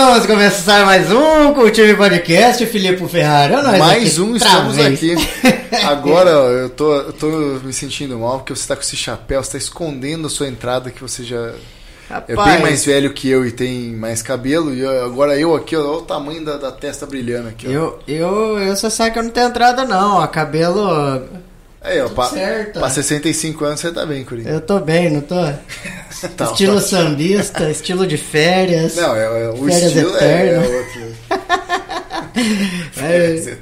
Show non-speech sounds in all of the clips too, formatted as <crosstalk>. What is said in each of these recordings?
Vamos começar mais um Cultive Podcast, Filipe Ferrari. Mais um, estamos vez. aqui. <laughs> Agora, eu tô, eu tô me sentindo mal porque você tá com esse chapéu, você tá escondendo a sua entrada que você já é Rapaz, bem mais velho que eu e tem mais cabelo. E agora eu aqui, ó, olha o tamanho da, da testa brilhando aqui, ó. eu, eu, eu só sei que eu não tenho entrada não, ó, cabelo... Aí, ó, pra, certo. pra 65 anos você tá bem, Coringa. Eu tô bem, não tô? <laughs> Tá, estilo tá. sambista, estilo de férias. Não, é, é- o Férias estilo é, é eterno. outro. <laughs> É.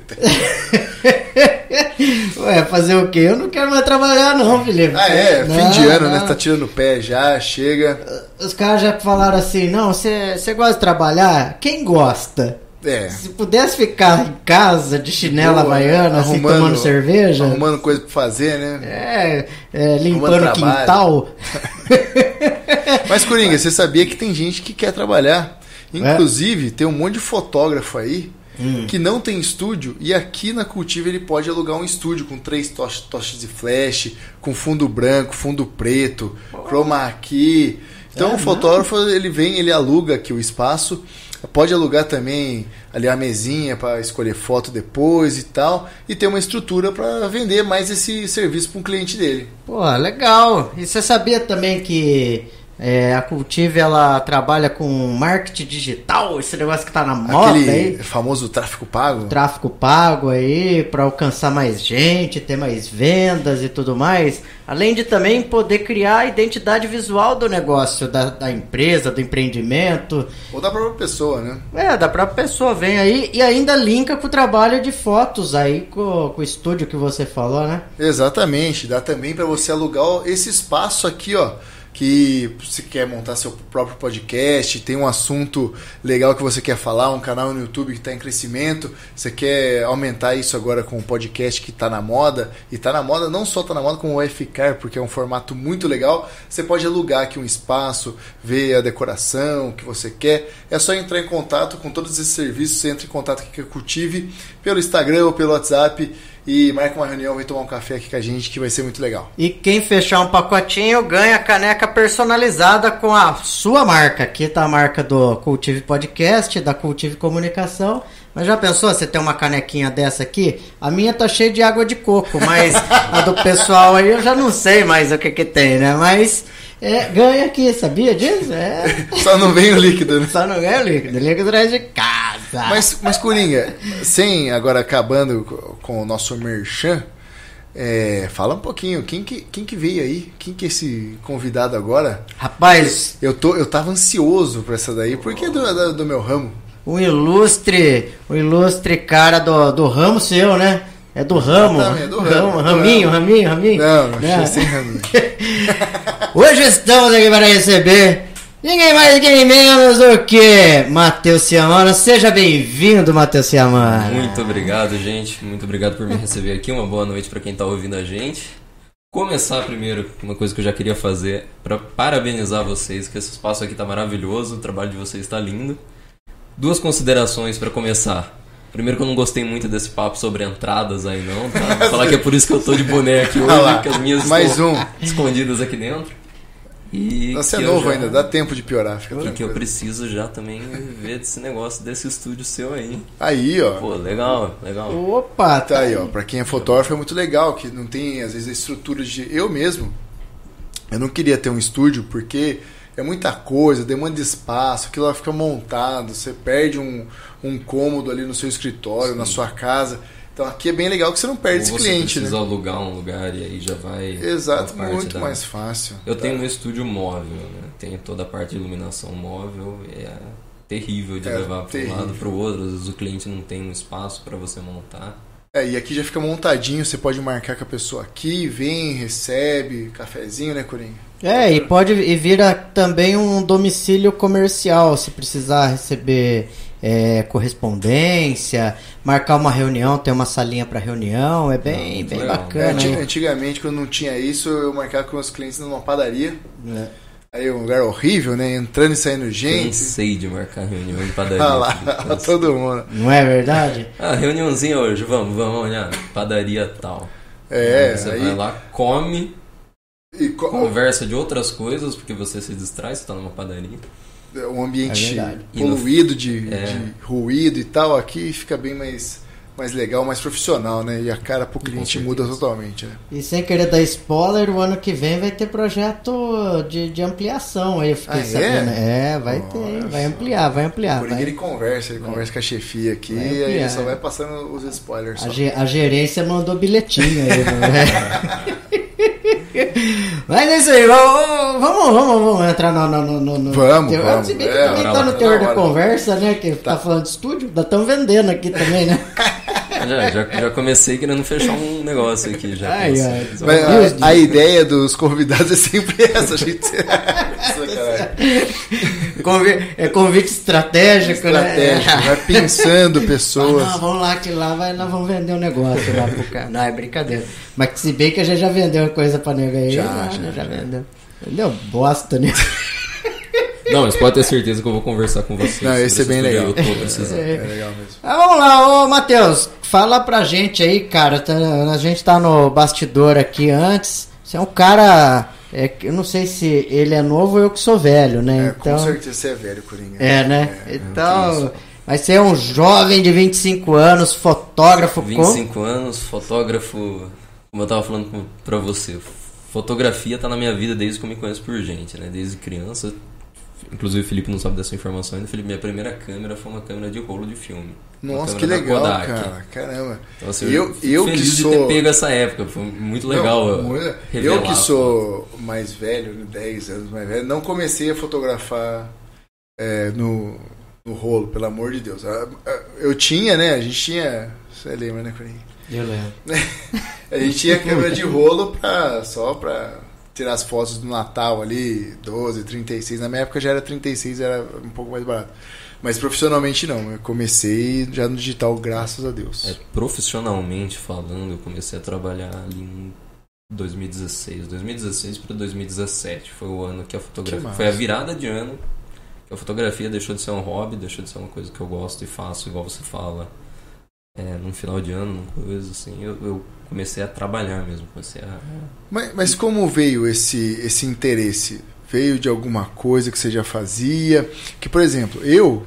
<laughs> Ué, fazer o quê? Eu não quero mais trabalhar não, Felipe. Ah, é, fim Não, de ano, né? não. Tá tirando o pé já, chega. Os caras já falaram assim, não, você gosta de trabalhar? Quem gosta? É. Se pudesse ficar em casa de chinela Boa, havaiana, assim, arrumando- tomando cerveja, Arrumando coisa pra fazer, né? é, é, limpando o quintal. <laughs> Mas, Coringa, você sabia que tem gente que quer trabalhar. Inclusive, tem um monte de fotógrafo aí que não tem estúdio e aqui na Cultiva ele pode alugar um estúdio com três tochas, tochas de flash, com fundo branco, fundo preto, chroma key. Então É, o fotógrafo ele vem, ele aluga aqui o espaço, pode alugar também ali a mesinha para escolher foto depois e tal, e ter uma estrutura para vender mais esse serviço para um cliente dele. Pô, legal. E você sabia também que é, a Cultive ela trabalha com marketing digital, esse negócio que tá na moda Aquele aí? famoso tráfico pago. Tráfico pago aí para alcançar mais gente, ter mais vendas e tudo mais. Além de também poder criar a identidade visual do negócio, da, da empresa, do empreendimento. Ou da própria pessoa, né? É, da própria pessoa vem aí e ainda linka com o trabalho de fotos aí, com, com o estúdio que você falou, né? Exatamente, dá também para você alugar esse espaço aqui, ó, que você quer montar seu próprio podcast, tem um assunto legal que você quer falar, um canal no YouTube que está em crescimento, você quer aumentar isso agora com o podcast que está na moda, e está na moda, não só está na moda, como vai ficar, porque é um formato muito legal, você pode alugar aqui um espaço, ver a decoração que você quer, é só entrar em contato com todos esses serviços, entra em contato com a Cultive, pelo Instagram ou pelo WhatsApp, e marca uma reunião, vem tomar um café aqui com a gente que vai ser muito legal. E quem fechar um pacotinho ganha caneca personalizada com a sua marca. Aqui tá a marca do Cultive Podcast, da Cultive Comunicação. Mas já pensou você ter uma canequinha dessa aqui? A minha tá cheia de água de coco, mas a do pessoal aí eu já não sei mais o que que tem, né? Mas é, ganha aqui, sabia disso? É. <laughs> Só não vem o líquido, né? Só não ganha o líquido, o líquido traz de casa. Mas, mas Coringa, sem agora acabando co- com o nosso merchan, é, fala um pouquinho, quem que, quem que veio aí? Quem que é esse convidado agora? Rapaz, Eu, tô, eu tava ansioso pra essa daí, porque é do, do meu ramo. o ilustre, o ilustre cara do, do ramo seu, né? É do ramo. É do ramo, do raminho, raminho, raminho. Não, Né? achei sem raminho. <laughs> Hoje estamos aqui para receber ninguém mais, ninguém menos do que Matheus Ciamano. Seja bem-vindo, Matheus Ciamano. Muito obrigado, gente. Muito obrigado por me receber aqui. Uma boa noite para quem tá ouvindo a gente. Começar primeiro, uma coisa que eu já queria fazer para parabenizar vocês, que esse espaço aqui tá maravilhoso, o trabalho de vocês tá lindo. Duas considerações para começar. Primeiro que eu não gostei muito desse papo sobre entradas aí não, tá? Vou falar que é por isso que eu tô de boné aqui Ah lá, hoje, que as minhas mais estão um. escondidas aqui dentro. E Você é novo já- ainda, dá tempo de piorar, fica e que eu preciso já também ver desse negócio desse estúdio seu aí. Aí, ó. Pô, legal, legal. Opa, Tá aí, ó. Pra quem é fotógrafo é muito legal, que não tem, às vezes, a estrutura de. Eu mesmo, eu não queria ter um estúdio porque é muita coisa, demanda espaço, aquilo lá fica montado, você perde um, um cômodo ali no seu escritório, na sua casa. Então aqui é bem legal que você não perde Ou esse você cliente, precisa né? alugar um lugar e aí já vai. Exato, muito da- mais fácil. Eu Tá. tenho um estúdio móvel, né? Tenho toda a parte de iluminação móvel, é terrível de É, levar para um lado para o outro. Às vezes o cliente não tem um espaço para você montar. É, e aqui já fica montadinho, você pode marcar com a pessoa aqui, vem, recebe, cafezinho, né, Coringa? É, e pode e vira também um domicílio comercial, se precisar receber é, correspondência, marcar uma reunião, ter uma salinha para reunião, é bem, muito bem legal. É, bacana. hein? antigamente, quando não tinha isso, eu marcava com os clientes numa padaria. É. Aí um lugar horrível, né? Entrando e saindo gente. Cansei de marcar reunião em <laughs> padaria. Ah lá, <laughs> todo mundo. Não é verdade? <laughs> Ah, reuniãozinha hoje, vamos, vamos olhar. Padaria tal. É, Aí você aí. vai lá, come, e co- conversa de outras coisas, porque você se distrai, você tá numa padaria. um ambiente É poluído de, É. de ruído e tal, aqui fica bem mais, mais legal, mais profissional, né? E a cara pro cliente muda totalmente, né? E sem querer dar spoiler, o ano que vem vai ter projeto de, de ampliação aí, eu fiquei Ah, é? sabendo. É, vai ter, Nossa. vai ampliar, vai ampliar. Por vai- ele conversa, ele conversa com a chefia aqui Vai e aí só vai passando os spoilers. A, ge- a gerência mandou bilhetinho aí. né? <laughs> <laughs> <laughs> Mas é isso aí, vamos, vamos, vamos, vamos entrar no. no, no, no- Vamos, teor. vamos. Se bem que É, também tá no tá teor da conversa, né? Que tá, falando de estúdio, ainda estão vendendo aqui também, né? <laughs> <laughs> Já, já, já comecei querendo fechar um negócio aqui já. Ai, ai. Mas a, a ideia dos convidados é sempre <laughs> essa, gente. <laughs> Convi- é convite estratégico, Estratégia, né? vai pensando Ah, pessoas. não, vamos lá que lá vai, nós vamos vender um negócio lá pro cara. Não, é brincadeira. Mas se bem que a gente já vendeu uma coisa pra nega aí. Já, Já, já, já, já. vendeu. Vendeu bosta, né? Não, mas pode ter certeza que eu vou conversar com vocês. Não, esse é bem legal. Eu tô precisando. É legal mesmo. Ah, vamos lá, ô Matheus, fala pra gente aí, cara. tá- a gente tá no bastidor aqui antes. Você é um cara. é eu não sei se ele é novo ou eu que sou velho, né? É, então, com certeza você é velho, Coringa. É, né? É, então. Mas você é um jovem de 25 anos, fotógrafo. com- 25 anos, fotógrafo. Como eu tava falando pra você, fotografia tá na minha vida desde que eu me conheço por gente, né? Desde criança. Inclusive o Felipe não sabe dessa informação ainda. Felipe, minha primeira câmera foi uma câmera de rolo de filme. Nossa, que legal, Kodak. cara. Caramba. Então, assim, Eu- eu que feliz de sou- ter pego essa época. Foi muito legal. Não, eu muito- eu revelar que sou mais velho, né, 10 anos mais velho, não comecei a fotografar é, no, no rolo, pelo amor de Deus. Eu tinha, né? A gente tinha. Você lembra, né? Eu lembro. <laughs> A gente tinha câmera de rolo pra, só pra tirar as fotos do Natal ali, 12, 36. Na minha época já era 36, era um pouco mais barato. Mas profissionalmente não. Eu comecei já no digital, graças a Deus. É, profissionalmente falando, eu comecei a trabalhar ali em 2016. 2016 para 2017 foi o ano que a Que fotografia. massa. Foi a virada de ano que a fotografia deixou de ser um hobby, deixou de ser uma coisa que eu gosto e faço, igual você fala. É, num final de ano, numa coisa assim, eu, eu comecei a trabalhar mesmo. Comecei a. Mas, mas como veio esse, esse interesse? Veio de alguma coisa que você já fazia? Que, por exemplo, eu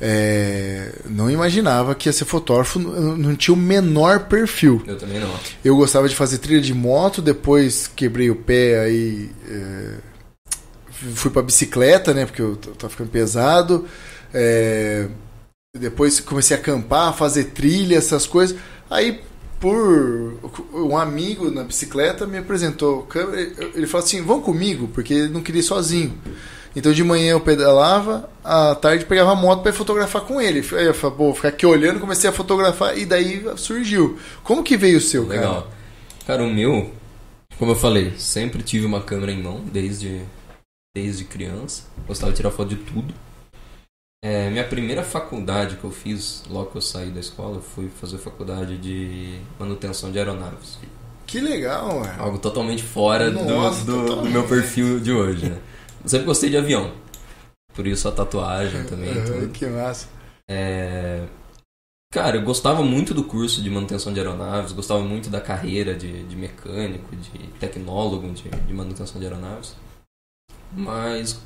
é, não imaginava que ia ser fotógrafo, não tinha o menor perfil. Eu também não. Eu gostava de fazer trilha de moto, depois quebrei o pé aí. é, fui pra bicicleta, né? Porque eu tava ficando pesado. É, depois comecei a acampar, fazer trilha, essas coisas. Aí, por um amigo na bicicleta me apresentou. câmera, Ele falou assim: vão comigo, porque ele não queria ir sozinho. Então de manhã eu pedalava, à tarde pegava a moto para fotografar com ele. Aí eu falei, pô, ficar aqui olhando, comecei a fotografar e daí surgiu. Como que veio o seu, cara? Legal. Cara, o meu, como eu falei, sempre tive uma câmera em mão desde, desde criança. Gostava de tirar foto de tudo. É, minha primeira faculdade que eu fiz, logo que eu saí da escola, fui fazer faculdade de manutenção de aeronaves. Que legal. Algo totalmente fora do- Nossa, do, do totalmente. meu perfil de hoje, né? Eu sempre gostei de avião. Por isso a tatuagem também. Que massa. É, Cara, eu gostava muito do curso de manutenção de aeronaves, gostava muito da carreira de, de mecânico, de tecnólogo de, de manutenção de aeronaves. Mas,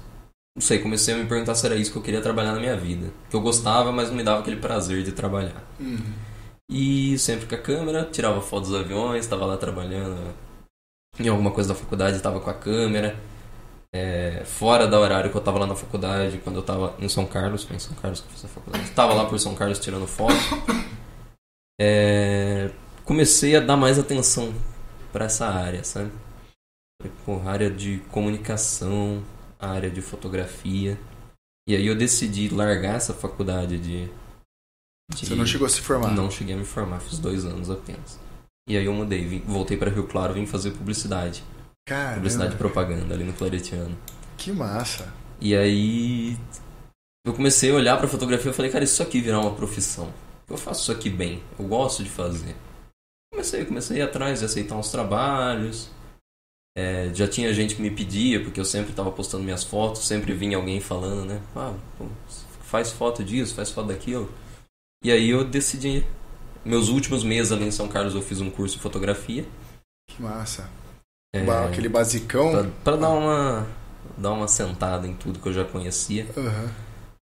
não sei, comecei a me perguntar se era isso que eu queria trabalhar na minha vida. Que eu gostava, mas não me dava aquele prazer de trabalhar. Uhum. E sempre com a câmera, tirava fotos dos aviões, estava lá trabalhando em alguma coisa da faculdade, estava com a câmera. É, fora da horário que eu estava lá na faculdade, quando eu estava em São Carlos, foi em São Carlos que eu fiz a faculdade. Estava lá por São Carlos tirando foto. É, comecei a dar mais atenção para essa área, sabe? A área de comunicação, a área de fotografia. E aí eu decidi largar essa faculdade de. de- Você não chegou a se formar? não cheguei a me formar, fiz dois anos apenas. E aí eu mudei, vim- voltei para Rio Claro, vim fazer publicidade. Caramba, Publicidade e propaganda ali no Claretiano. que massa. E aí eu comecei a olhar pra fotografia e falei, cara, isso aqui virar uma profissão. Eu faço isso aqui bem, eu gosto de fazer. Comecei, comecei a ir atrás de aceitar uns trabalhos. É, já tinha gente que me pedia, porque eu sempre estava postando minhas fotos, sempre vinha alguém falando, né? Ah, pô, faz foto disso, faz foto daquilo. E aí eu decidi. Meus últimos meses ali em São Carlos eu fiz um curso de fotografia. Que massa. É, Aquele basicão. Pra, pra dar uma, dar uma sentada em tudo que eu já conhecia. Aham.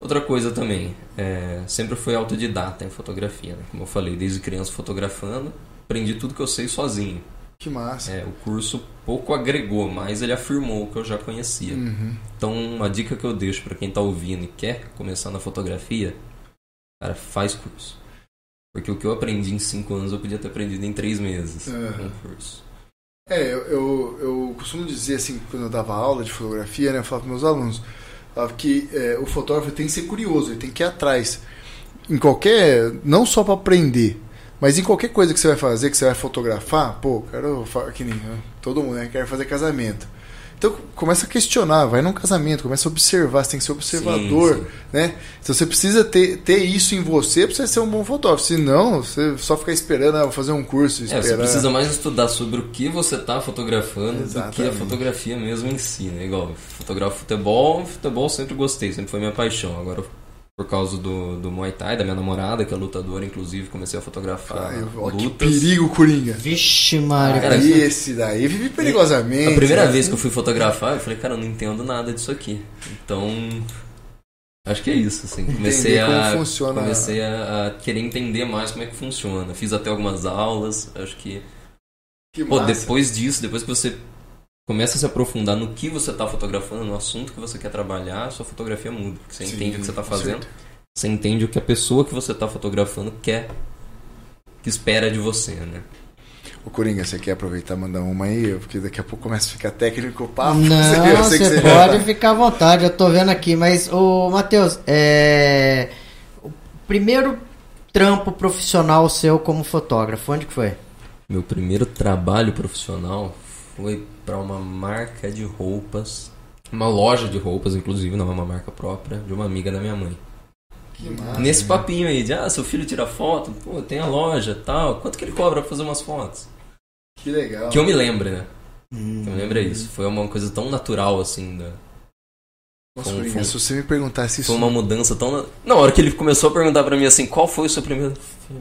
Outra coisa também, é, sempre fui autodidata em fotografia, né? Como eu falei, desde criança fotografando, aprendi tudo que eu sei sozinho. Que massa. É, o curso pouco agregou, mas ele afirmou o que eu já conhecia. Uhum. Então, uma dica que eu deixo para quem tá ouvindo e quer começar na fotografia, cara, faz curso. Porque o que eu aprendi em cinco anos eu podia ter aprendido em três meses o curso. É, eu, eu, eu costumo dizer assim, quando eu dava aula de fotografia, né, eu falava para meus alunos, que é, o fotógrafo tem que ser curioso, ele tem que ir atrás. Em qualquer. Não só para aprender, mas em qualquer coisa que você vai fazer, que você vai fotografar, pô, quero. Que nem né, todo mundo, né? Quer fazer casamento. Então começa a questionar, vai num casamento, começa a observar, você tem que ser observador, Sim, sim. né? Então você precisa ter, ter isso em você pra você ser um bom fotógrafo. Senão, você só ficar esperando, ah, fazer um curso, É, esperar. você precisa mais estudar sobre o que você tá fotografando do que a Exatamente. fotografia mesmo em si, né? Igual, fotografo futebol, futebol sempre gostei, sempre foi minha paixão. Agora, por causa do, do Muay Thai, da minha namorada, que é lutadora, inclusive, comecei a fotografar Ai, ó, que lutas. perigo, Coringa. Vixe, Mário. Cara, Esse daí vive perigosamente. A primeira né? vez que eu fui fotografar, eu falei, cara, eu não entendo nada disso aqui. Então, acho que é isso, assim. Comecei Entender a como funciona. comecei a, a querer entender mais como é que funciona. Fiz até algumas aulas, acho que Que Pô, depois disso, depois que você começa a se aprofundar no que você está fotografando, no assunto que você quer trabalhar, a sua fotografia muda. Porque você Sim, entende o que você está fazendo, certeza. você entende o que a pessoa que você está fotografando quer, que espera de você, né? Ô, Coringa, você quer aproveitar e mandar uma aí? Porque daqui a pouco começa a ficar técnico o papo. Não, <laughs> Eu você já pode tá- ficar à vontade, eu tô vendo aqui, mas o Matheus, é o primeiro trampo profissional seu como fotógrafo, onde que foi? Meu primeiro trabalho profissional foi para uma marca de roupas, uma loja de roupas, inclusive, não é uma marca própria, de uma amiga da minha mãe. Que massa. Nesse papinho aí de, ah, seu filho tira foto, pô, tem a loja tal, quanto que ele cobra pra fazer umas fotos? Que legal. Que eu me lembre, né? Hum. Que eu me lembre é isso. Foi uma coisa tão natural assim, da... Nossa, Foi foi se você me perguntasse isso. foi uma mudança tão. na- Na hora que ele começou a perguntar pra mim assim, qual foi o seu primeiro.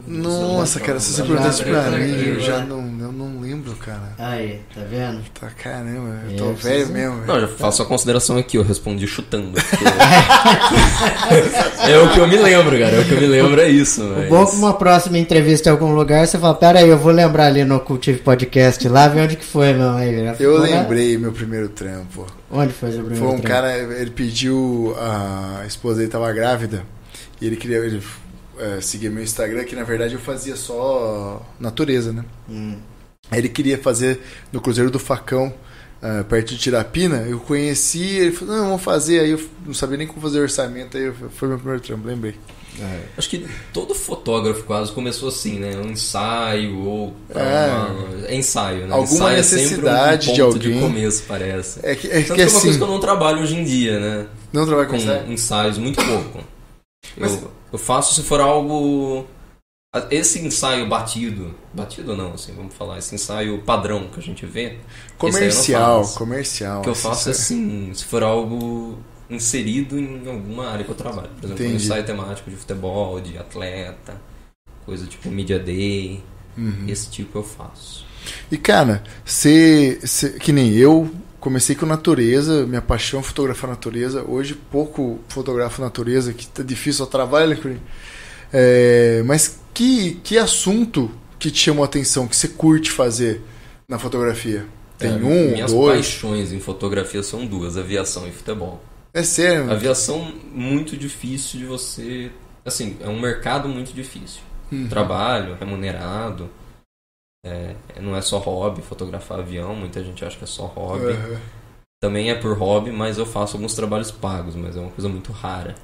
Nossa, cara, se você perguntasse pra mim, eu já né? não, eu não lembro, cara. Aí, tá vendo? Tá caramba, eu É, tô eu velho mesmo. Não, eu já faço a consideração aqui, eu respondi chutando. porque- <laughs> é o que eu me lembro, cara. É o que eu me lembro, é isso. O Mas... bom que uma próxima entrevista em algum lugar, você fala, pera aí, eu vou lembrar ali no Cultive Podcast lá, ver onde que foi, meu. Aí, Eu lembrei meu primeiro trampo. Onde foi o seu primeiro Foi um cara, ele pediu, a esposa dele tava grávida e ele queria ele, é, seguir meu Instagram, que na verdade eu fazia só natureza, né? Hum. Aí ele queria fazer no Cruzeiro do Facão, ah, perto de Tirapina. Eu conheci, ele falou, não, vamos fazer. Aí eu não sabia nem como fazer orçamento, aí eu- foi meu primeiro trampo, lembrei. Acho que todo fotógrafo quase começou assim, né? Um ensaio ou. É. uma- é ensaio, né? Alguma ensaio é sempre necessidade um de ponto alguém. começo, parece. É que, é Tanto que é uma assim, coisa que eu não trabalho hoje em dia, né? não trabalha com com ensaio? ensaios muito pouco. Mas- Eu, eu faço se for algo. Esse ensaio batido. Batido não, assim, vamos falar. Esse ensaio padrão que a gente vê. Comercial, faço. comercial. O que eu assim, faço é assim, se for algo inserido em alguma área que eu trabalho. Por exemplo, um ensaio temático de futebol, de atleta, coisa tipo Media Day. Uhum. Esse tipo eu faço. E cara, você, que nem eu, comecei com natureza, minha paixão é fotografar natureza. Hoje pouco fotografo natureza, que tá difícil, só trabalho? É, mas que, que assunto que te chamou a atenção, que você curte fazer na fotografia? Tem É, um, Minhas dois? paixões em fotografia são duas, aviação e futebol. É sério? Aviação muito difícil de você. Assim, é um mercado muito difícil. Uhum. Trabalho, remunerado. É, não é só hobby fotografar avião, muita gente acha que é só hobby. Aham. Também é por hobby, mas eu faço alguns trabalhos pagos, mas é uma coisa muito rara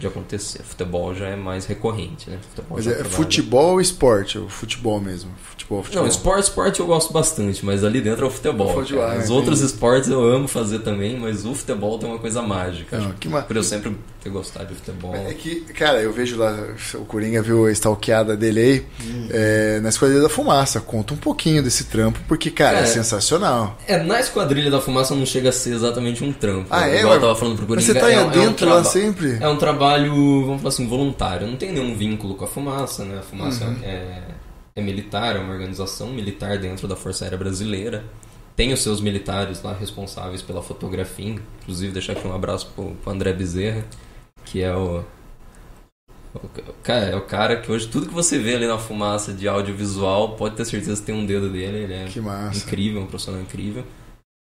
de acontecer. Futebol já é mais recorrente, né? Futebol Mas é trabalha- futebol ou esporte? O futebol mesmo. Futebol, futebol. Não, esporte, esporte eu gosto bastante, mas ali dentro é o futebol. O futebol, é, Os entendi. outros esportes eu amo fazer também, mas o futebol tem uma coisa mágica. Não, que ma- Por eu sempre ter gostado de futebol. É que, cara, eu vejo lá, o Coringa viu a stalkeada dele aí, é, na Esquadrilha da Fumaça. Conta um pouquinho desse trampo, porque, cara, é, É. sensacional. É, na esquadrilha da fumaça não chega a ser exatamente um trampo. Ah, né? é? Igual eu Mas- tava falando pro Mas Coringa. você tá é, aí um- é um dentro lá traba- sempre? É um trabalho, vamos falar assim, voluntário. Não tem nenhum vínculo com a fumaça, né? A fumaça Uhum. é, é militar, é uma organização militar dentro da Força Aérea Brasileira. tem os seus militares lá responsáveis pela fotografia, inclusive deixar aqui um abraço pro, pro André Bezerra, que é o, o cara, é o cara que hoje tudo que você vê ali na fumaça de audiovisual, pode ter certeza que tem um dedo dele, ele é incrível, um profissional incrível.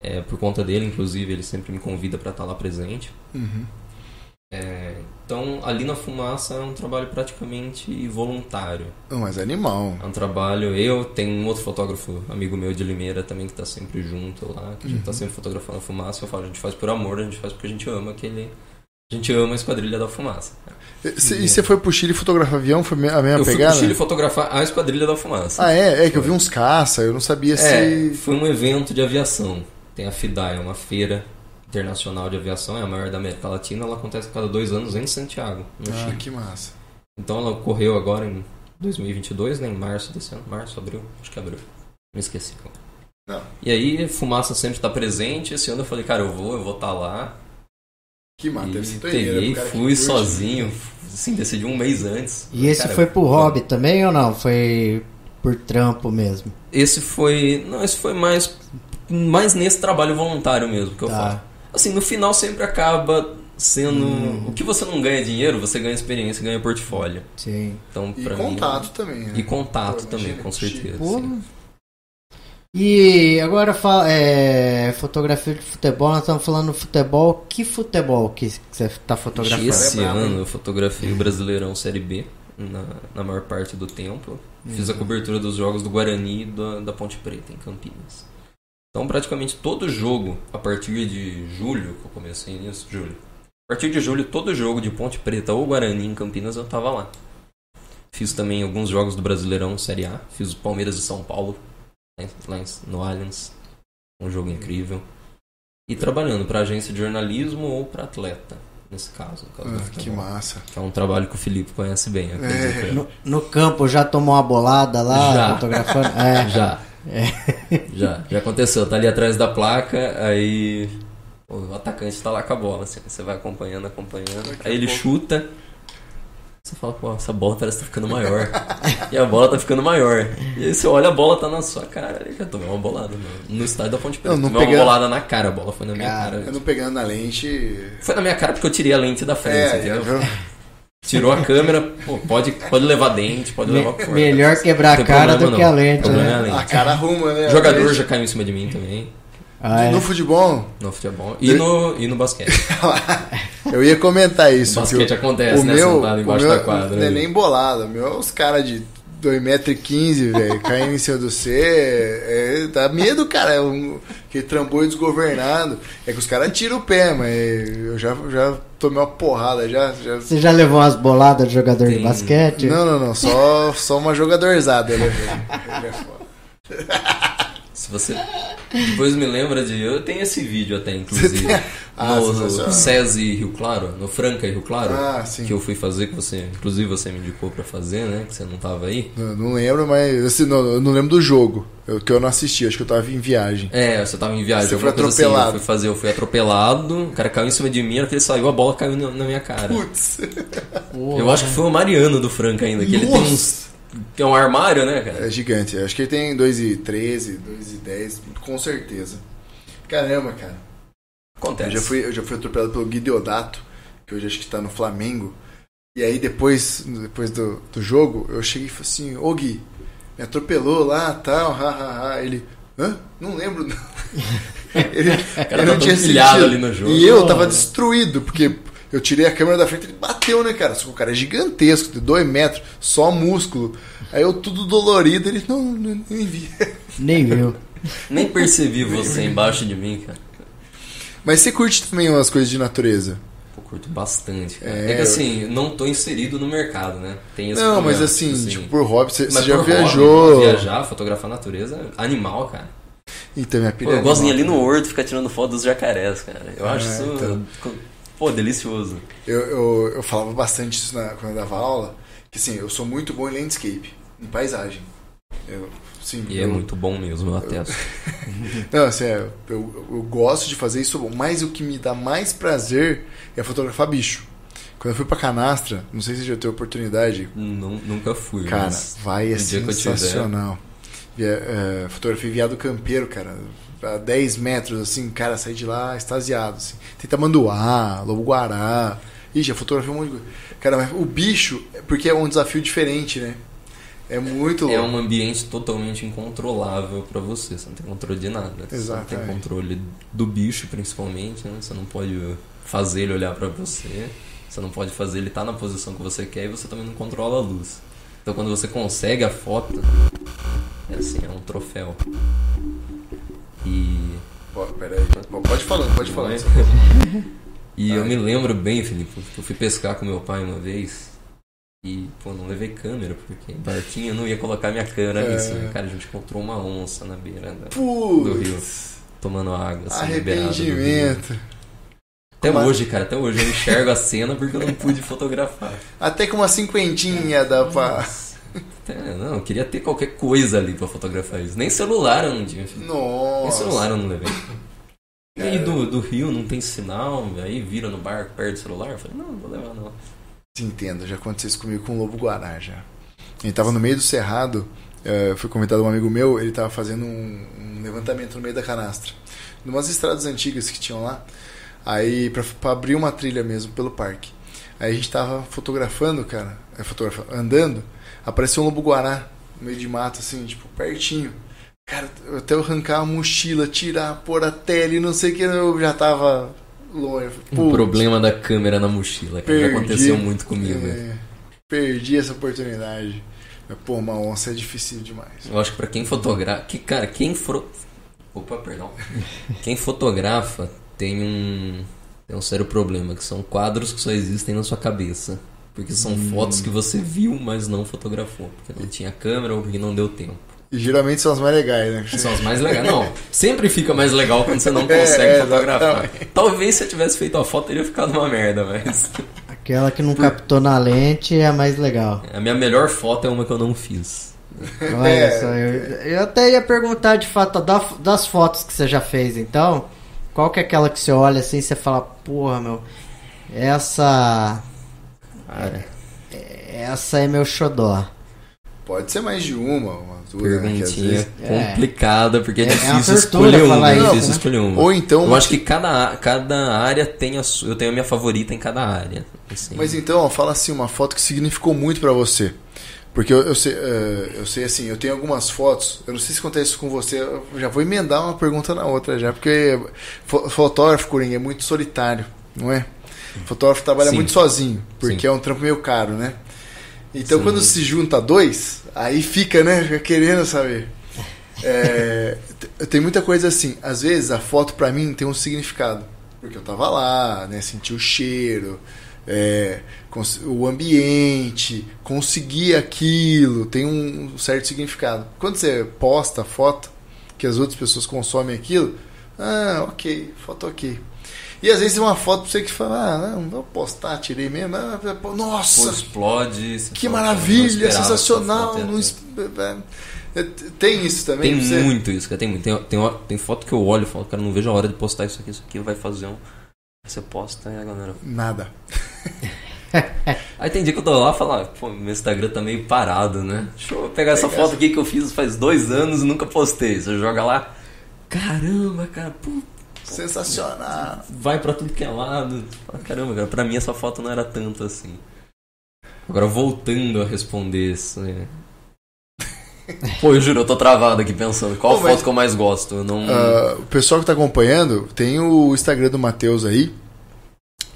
É, por conta dele, inclusive, ele sempre me convida para estar lá presente. Uhum. É, então, ali na fumaça é um trabalho praticamente voluntário. Não, mas é animal. É um trabalho. Eu tenho um outro fotógrafo, amigo meu de Limeira, também que tá sempre junto lá, que a gente tá sempre fotografando a fumaça. Eu falo, a gente faz por amor, a gente faz porque a gente ama aquele. A gente ama a esquadrilha da fumaça. E cê- você foi pro Chile fotografar avião? Foi a mesma eu fui pegada? pro Chile fotografar a esquadrilha da fumaça. Ah, é? É que eu vi uns caça, eu não sabia É, se. foi um evento de aviação. Tem a FIDAI, é uma feira internacional de aviação, é a maior da América Latina. Ela acontece a cada dois anos em Santiago, no Ah, Chile. que massa. Então ela ocorreu agora em 2022, né? Em março desse ano. Março, abril? Acho que abril. Me esqueci. Não. E aí, fumaça sempre está presente. Esse ano eu falei, cara, eu vou, eu vou estar lá. Que massa, deve e peguei, fui curte. sozinho. Assim, decidi um mês antes. E esse Cara, foi pro eu- hobby também ou não? Foi por trampo mesmo? Esse foi. Não, esse foi mais. Mais nesse trabalho voluntário mesmo que eu Tá. faço. Assim, no final sempre acaba sendo. Hum. O que você não ganha dinheiro, você ganha experiência, ganha portfólio. Sim. Então, E contato mim. também, né? E contato Pô, também, com certeza. Sim. E agora fala, é, fotografia de futebol, nós estamos falando futebol. Que futebol que você está fotografando? Esse É ano eu fotografei o Brasileirão Série B na, na maior parte do tempo. Fiz a Uhum. cobertura dos jogos do Guarani e da, da Ponte Preta, em Campinas. Então, praticamente todo jogo, a partir de julho, que eu comecei nisso, julho. A partir de julho, todo jogo de Ponte Preta ou Guarani em Campinas eu tava lá. Fiz também alguns jogos do Brasileirão Série A. Fiz o Palmeiras e São Paulo, né, lá no Allianz. Um jogo incrível. E trabalhando para agência de jornalismo ou para atleta, nesse caso. caso Ah, que massa. Que é um trabalho que o Felipe conhece bem. acredito eu. No, no campo já tomou uma bolada lá, Já. fotografando? É. Já. Já. Já aconteceu. Tá ali atrás da placa, aí o atacante tá lá com a bola, assim. Você vai acompanhando, acompanhando. Daqui Aí ele pouco. chuta. Você fala, pô, essa bola parece que tá ficando maior. <laughs> e a bola tá ficando maior. E aí você olha, a bola tá na sua cara. Eu já tomei uma bolada no, no estádio da Ponte Preta. Não, não tomei pegando- uma bolada na cara, a bola foi na minha Cara, cara. Eu não pegando na lente. Foi na minha cara porque eu tirei a lente da frente, É, entendeu? viu? <laughs> Tirou a câmera, pô, pode, pode levar dente, pode levar o for. melhor quebrar a cara problema do que a lente. Problema é a Né? lente. A cara arruma, né? O jogador já caiu em cima de mim também, Ah, é. No futebol, no futebol. E no, e no basquete. <laughs> eu ia comentar isso. O basquete que acontece, né, sentado embaixo o meu da quadra, Não é nem bolado. O meu é os caras de 2,15m, velho, caindo em cima do C. É, dá medo, cara. É um, que trambolho desgovernado. É que os caras tiram o pé, mas eu já, já tomei uma porrada. Já, já... Você já levou umas boladas de jogador de Tem- basquete? Não, não, não. Só, só uma jogadorzada. É foda. <laughs> Se você depois me lembra de. Eu tenho esse vídeo até, inclusive. <laughs> Ah, no, no SESI Rio Claro, no Franca e Rio Claro. Ah, sim. Que eu fui fazer, que você. Inclusive você me indicou pra fazer, né? Que você não tava aí. Não, não lembro, mas assim, não, eu não lembro do jogo. Eu, que eu não assisti, acho que eu tava em viagem. É, você tava em viagem, Você foi coisa assim. Eu atropelado. fui fazer, eu fui atropelado, o cara caiu em cima de mim, que ele saiu, a bola caiu na, na minha cara. Putz. Eu acho que foi o Mariano do Franca ainda, que ele tem Nossa. uns. Que é um armário, né, cara? É gigante. Acho que ele tem 2,13, 2,10, com certeza. Caramba, cara. Acontece. Eu já fui, eu já fui atropelado pelo Gui Deodato, que hoje acho que tá no Flamengo. E aí depois, depois do, do jogo, eu cheguei e falei assim, ô Gui, me atropelou lá, tal, ha, ha, ha. Ele, hã? Não lembro, não. <laughs> ele, <laughs> ele tá tão pilhado ali no jogo. E eu tava destruído, porque eu tirei a câmera da frente e ele bateu, né, cara? Só que o cara é gigantesco, de dois metros, só músculo. Aí eu tudo dolorido, ele, não, não, <laughs> nem vi. Nem viu. Nem percebi você embaixo de mim, cara. Mas você curte também umas coisas de natureza? Pô, curto bastante, cara. É, É, que assim, não tô inserido no mercado, né? Tem esse Não, problema, mas assim, tipo, por hobby, você, mas você já viajou. hobby, viajar, fotografar a natureza, animal, cara. Então, minha Pô, pilha eu é gosto de ir ali no horto ficar tirando foto dos jacarés, cara. Eu acho Ah, isso, então. Pô, delicioso. Eu, eu, eu falava bastante isso na, quando eu dava aula, que assim, eu sou muito bom em landscape, em paisagem. Eu, sim, E é eu, muito bom mesmo, eu atesto. <laughs> Não, assim, é, eu, eu gosto de fazer isso, mas o que me dá mais prazer é fotografar bicho. Quando eu fui pra Canastra, não sei se já teve oportunidade, Nun- Nunca fui, cara, vai, é sensacional. Via, é, fotografei viado campeiro, cara. A 10 metros, assim, cara, saí de lá extasiado. Assim. Tem tamanduá, lobo-guará. Ih, já fotografei um monte de coisa. Cara, mas o bicho, porque é um desafio diferente, né? É muito É louco. um ambiente totalmente incontrolável pra você. Você não tem controle de nada. Você não tem controle do bicho, principalmente. Né? Você não pode fazer ele olhar pra você. Você não pode fazer ele estar na posição que você quer e você também não controla a luz. Então quando você consegue a foto, é assim, é um troféu. E Pô, peraí. Pô, Pode falando, pode falar. é? <laughs> E eu me lembro bem, Felipe, eu fui pescar com meu pai uma vez e, pô, não levei câmera, porque em barquinho eu não ia colocar minha câmera É. nisso. né? Cara, a gente encontrou uma onça na beira da- do rio, tomando água, assim, arrependimento. Até Como a- hoje, cara, até hoje eu enxergo a cena porque eu não pude <laughs> fotografar. Até com uma cinquentinha dá pra. Até- não, eu queria ter qualquer coisa ali pra fotografar isso. Nem celular eu não tinha, filho. Nem Nossa. celular eu não levei. E aí do, do rio não tem sinal, aí vira no barco, perde o celular. Eu falei, não, não vou levar não. Entendo, já aconteceu isso comigo com o Lobo Guará já. Ele tava no meio do cerrado, eh, foi comentado um amigo meu, ele tava fazendo um, um levantamento no meio da canastra. Numas estradas antigas que tinham lá, aí pra, pra abrir uma trilha mesmo pelo parque. Aí a gente tava fotografando, cara, é, fotografando, andando, apareceu um lobo guará no meio de mato, assim, tipo, pertinho. Cara, até eu arrancar a mochila, tirar, pôr a tela e não sei o que, eu já tava longe. O problema da câmera na mochila, que já Perdi. aconteceu muito comigo. É, perdi essa oportunidade. Mas, pô, uma onça é difícil demais. Eu acho que pra quem fotografa. Que, cara, quem fro... Opa, perdão. <laughs> Quem fotografa tem um. Tem um sério problema, que são quadros que só existem na sua cabeça. Porque são Hum. fotos que você viu, mas não fotografou. Porque não tinha câmera ou porque não deu tempo. E geralmente são as mais legais, né? São as mais legais. Não, sempre fica mais legal quando você não <laughs> É, consegue é, fotografar. exatamente. Talvez se eu tivesse feito a foto teria ficado uma merda, mas. <laughs> Aquela que não captou na lente é a mais legal. A minha melhor foto é uma que eu não fiz. Olha É. só, eu, eu até ia perguntar de fato da- das fotos que você já fez, então, qual que é aquela que você olha assim e você fala, porra, meu, essa. Cara, Essa é meu xodó. Pode ser mais de uma, uma duas, né, que às perguntinha vezes- É. complicada, porque é, É- é difícil tortura escolher uma. falar É difícil né? escolher uma. Ou então. Eu acho que cada, cada área tem a sua. Eu tenho a minha favorita em cada área. assim. Mas então, ó, fala assim, uma foto que significou muito pra você. Porque eu, eu sei, eu sei assim, eu tenho algumas fotos, eu não sei se acontece isso com você, eu já vou emendar uma pergunta na outra já, porque fo- fotógrafo, Coringa, é muito solitário, não é? Fotógrafo trabalha Sim. muito sozinho, porque Sim. é um trampo meio caro, né? Então Sim. quando se junta dois, aí fica, né? Fica querendo saber. É, tem muita coisa assim, às vezes a foto pra mim tem um significado, porque eu tava lá, né? Senti o cheiro, é, o ambiente, conseguir aquilo, tem um certo significado. Quando você posta a foto, que as outras pessoas consomem aquilo, ah, ok, foto ok. E às vezes é uma foto pra você que fala, ah, não, vou postar, tirei mesmo. ah, pô, Pô, nossa, explode. que fala, "Não maravilha, sensacional. não é. é, é, Tem isso também? Tem você? muito isso, cara. Tem muito. Tem, tem, tem foto que eu olho e falo, cara, não vejo a hora de postar isso aqui. Isso aqui vai fazer um. Você posta e a galera. <laughs> Nada. Aí tem dia que eu tô lá e falo, ah, pô, meu Instagram tá meio parado, né? Deixa eu pegar essa foto aqui que eu fiz faz dois anos e nunca postei. Você joga lá. Caramba, cara, pô, Sensacional. vai pra tudo que é lado. Ah, caramba, cara, pra mim essa foto não era tanto assim. Agora voltando a responder isso. né? <laughs> Pô, eu juro, eu tô travado aqui pensando. Qual Pô, mas- foto que eu mais gosto? Eu não. Ah, o pessoal que tá acompanhando, tem o Instagram do Matheus aí.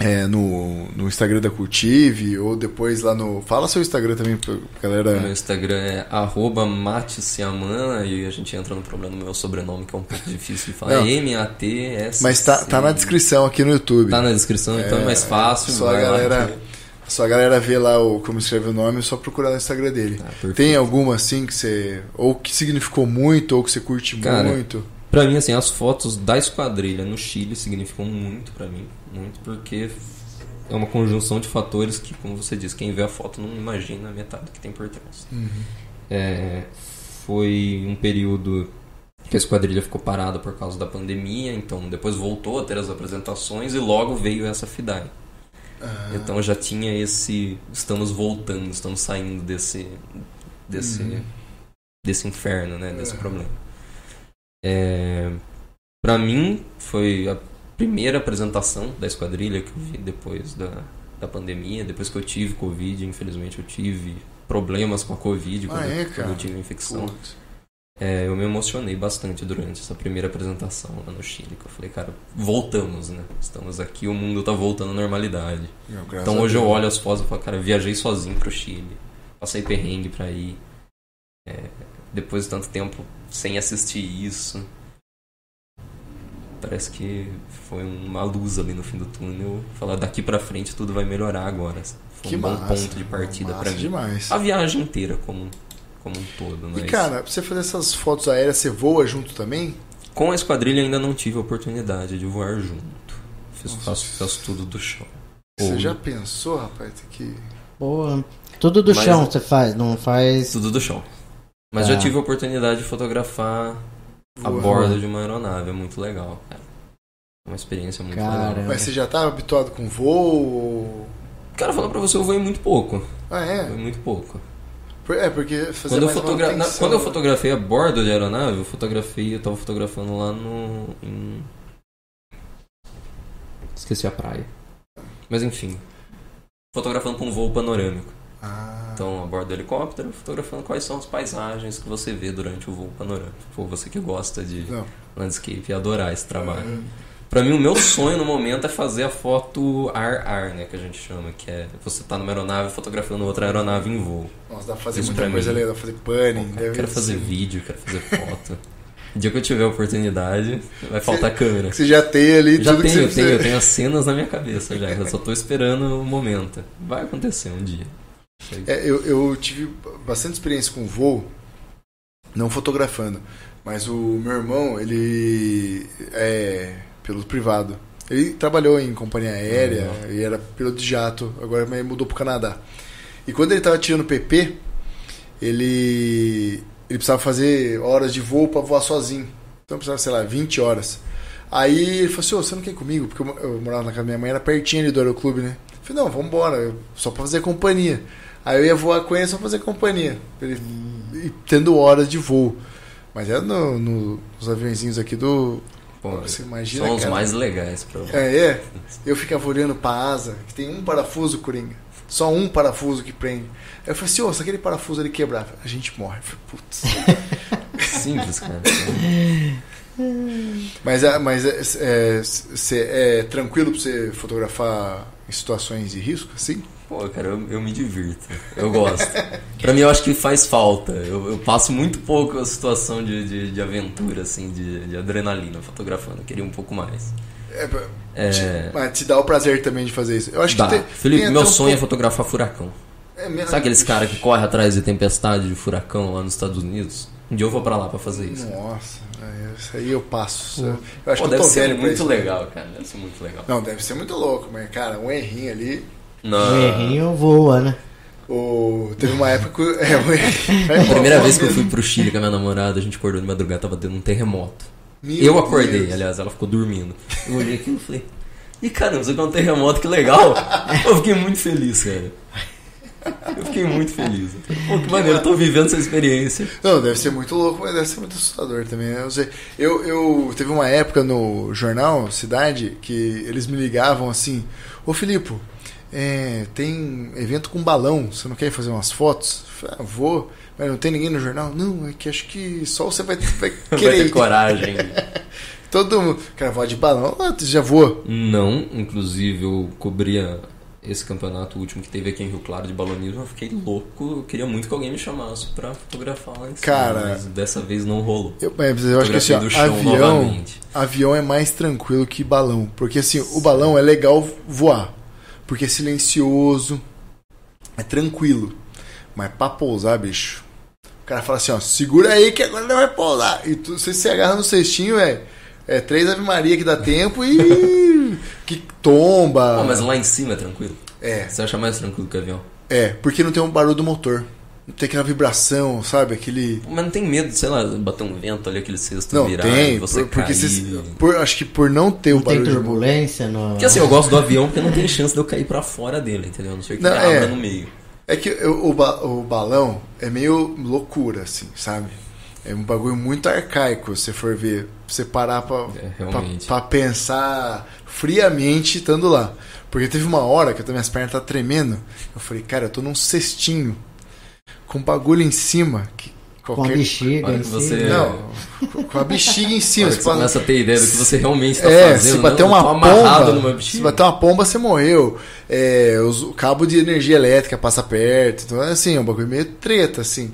É, no, no Instagram da Cultive, ou depois lá no. Fala seu Instagram também pra galera. Meu Instagram é arroba mateciamana e a gente entra no problema do meu sobrenome, que é um pouco difícil de falar. M-A-T-S. Mas tá, tá na descrição aqui no YouTube. Tá na descrição, então é mais fácil. Só a lá galera, só a galera vê lá o, como escreve o nome, é só procurar no Instagram dele. Ah. Tem alguma assim que você. Ou que significou muito, ou que você curte Cara, muito. Pra mim, assim, as fotos da esquadrilha no Chile significam muito pra mim. Muito porque é uma conjunção de fatores que, como você disse, quem vê a foto não imagina a metade que tem por trás. É, foi um período que a esquadrilha ficou parada por causa da pandemia, então depois voltou a ter as apresentações e logo veio essa FIDAI. Ah, Então já tinha esse. Estamos voltando, estamos saindo desse. desse desse inferno, né? Desse problema. É, para mim, foi a primeira apresentação da esquadrilha que eu vi depois da, da pandemia, depois que eu tive Covid, infelizmente eu tive problemas com a Covid quando, Ah, é, quando eu tive infecção. É, eu me emocionei bastante durante essa primeira apresentação lá no Chile. Que eu falei, cara, voltamos, né? Estamos aqui, o mundo tá voltando à normalidade. Meu, Então hoje eu olho as fotos e falo, cara, viajei sozinho pro Chile. Passei perrengue pra ir. É, depois de tanto tempo sem assistir isso. Parece que foi uma luz ali no fim do túnel. Falar daqui pra frente tudo vai melhorar agora. Foi Que um bom massa. ponto de partida pra mim. demais. A viagem inteira como, como um todo, E mas cara, pra você fazer essas fotos aéreas, você voa junto também? com a esquadrilha ainda não tive a oportunidade de voar junto. Fiz, Nossa. faço, faço tudo do chão. Você Ou- já pensou, rapaz? Que. Boa. Tudo do Mas- chão você faz, não faz. Tudo do chão. Mas Tá. já tive a oportunidade de fotografar a bordo de uma aeronave. É muito legal, cara. É uma experiência muito Caramba. legal. Mas você já tá habituado com voo? Cara, falar pra você, eu voei muito pouco. Ah, é? Foi muito pouco. É, porque fazer Quando eu, fotogra... na- quando eu fotografei a bordo de aeronave, eu fotografei, eu tava fotografando lá no. Em... Esqueci a praia. Mas enfim. Fotografando com um voo panorâmico. Ah, Então, a bordo do helicóptero, fotografando quais são as paisagens que você vê durante o voo panorâmico. Pô, você que gosta de não. landscape e adorar esse trabalho. Pra mim, o meu sonho no momento é fazer a foto ar-ar, né, que a gente chama, que é você tá numa aeronave fotografando outra aeronave em voo. Nossa, dá pra fazer Isso muita pra coisa legal, dá pra fazer. Pô, deve quero fazer ser- vídeo, quero fazer <laughs> foto. O dia que eu tiver a oportunidade, vai faltar câmera. Você já tem ali Já tudo tenho, que eu você tenho, eu tenho as cenas na minha cabeça já, eu só tô <laughs> esperando o momento. Vai acontecer um dia. É, eu, eu tive bastante experiência com voo, não fotografando, mas o meu irmão, ele é piloto privado. Ele trabalhou em companhia aérea Legal. e era piloto de jato, agora mudou pro Canadá. E quando ele tava tirando PP, ele ele precisava fazer horas de voo para voar sozinho. Então precisava, sei lá, 20 horas. Aí ele falou assim, "Ô, você não quer ir comigo? Porque eu, eu morava na casa da minha mãe, era pertinho ali do aeroclube, né? Eu falei, não, vamos embora, só pra fazer companhia. Aí eu ia voar com ele só fazer companhia. Ele, e tendo horas de voo. Mas era no, no- nos aviãozinhos aqui do. Pô, Você imagina, são os cara. mais legais pra É, é. Eu ficava olhando pra asa, que tem um parafuso, Coringa. Só um parafuso que prende. Aí eu falei assim, ô, se aquele parafuso ele quebrar, a gente morre. Eu falei, putz. <laughs> Simples, cara. <laughs> Mas, é, mas é, é, cê- é tranquilo pra você fotografar em situações de risco, assim? Pô, cara, eu, eu me divirto. Eu gosto. pra mim, eu acho que faz falta. Eu, eu passo muito pouco a situação de, de, de aventura, assim, de, de adrenalina fotografando. Eu queria um pouco mais. É, É. te- mas te dá o prazer também de fazer isso. Eu acho Dá. que tem, Felipe, tem meu um sonho é fotografar furacão. é mesmo- Sabe aqueles caras que correm atrás de tempestade de furacão lá nos Estados Unidos? Um dia eu vou pra lá pra fazer isso. Nossa, isso aí eu passo. Eu acho Pô, que deve ser muito legal, cara. Deve ser muito legal. Não, deve ser muito louco, mas, cara, um errinho ali. Não. Um errinho voa, né? O... Teve uma época que. É, um errinho. A primeira vez que eu fui pro Chile com a minha namorada, a gente acordou de madrugada, tava dando um terremoto. Meu eu acordei, Deus. aliás, ela ficou dormindo. Eu olhei aquilo e falei, e caramba, aqui é um terremoto, que legal. Eu fiquei muito feliz, cara. Eu fiquei muito feliz. Pô, que maneiro, eu tô vivendo essa experiência. Não, deve ser muito louco, mas deve ser muito assustador também. né? Eu, sei. eu, eu teve uma época no jornal Cidade que eles me ligavam assim: Ô Filipe, é, tem evento com balão, você não quer fazer umas fotos? Ah, vou, mas não tem ninguém no jornal? Não, é que acho que só você vai, vai <laughs> Vai querer ter ir. coragem. <laughs> Todo mundo. Cara, voar de balão, ah, já voa. Não, inclusive eu cobria esse campeonato último que teve aqui em Rio Claro de balonismo, eu fiquei louco, eu queria muito que alguém me chamasse pra fotografar lá em cima, Cara. mas dessa vez não rolou. Eu, mas eu acho que assim, ó, avião, novamente. avião é mais tranquilo que balão. Porque assim, o balão é legal voar. Porque é silencioso, é tranquilo. Mas pra pousar, bicho. O cara fala assim, ó, segura aí que agora ele vai pousar. E tu, você se agarra no cestinho, é, é três Ave Maria que dá tempo e. <laughs> que tomba. Pô, mas lá em cima é tranquilo? É, Você acha mais tranquilo que avião? é, porque não tem um barulho do motor. Não tem aquela vibração, sabe? Aquele. Mas não tem medo, sei lá, bater um vento ali, aquele cesto Não, virar tem. e você por- porque cair. se- por- acho que por não ter o Não tem barulho. de- turbulência no. Porque assim, eu gosto do avião porque não tem chance de eu cair pra fora dele, entendeu? Não ser que Não, abra é. no meio. É que o, o, ba- o balão é meio loucura, assim, sabe? É um bagulho muito arcaico, se você for ver. Você parar pra, É, pra, pra pensar friamente estando lá. Porque teve uma hora que eu, minhas pernas tá tremendo. Eu falei, cara, eu tô num cestinho com bagulho em cima. Que Com a qualquer... bexiga em que cima. você- Não, <laughs> com- a bexiga em cima. Você você começa a ter ideia do que você realmente está é, fazendo. se bater não, uma pomba, se bater uma pomba, você morreu. É, os- o cabo de energia elétrica passa perto. Então, é assim, é um bagulho meio treta, assim.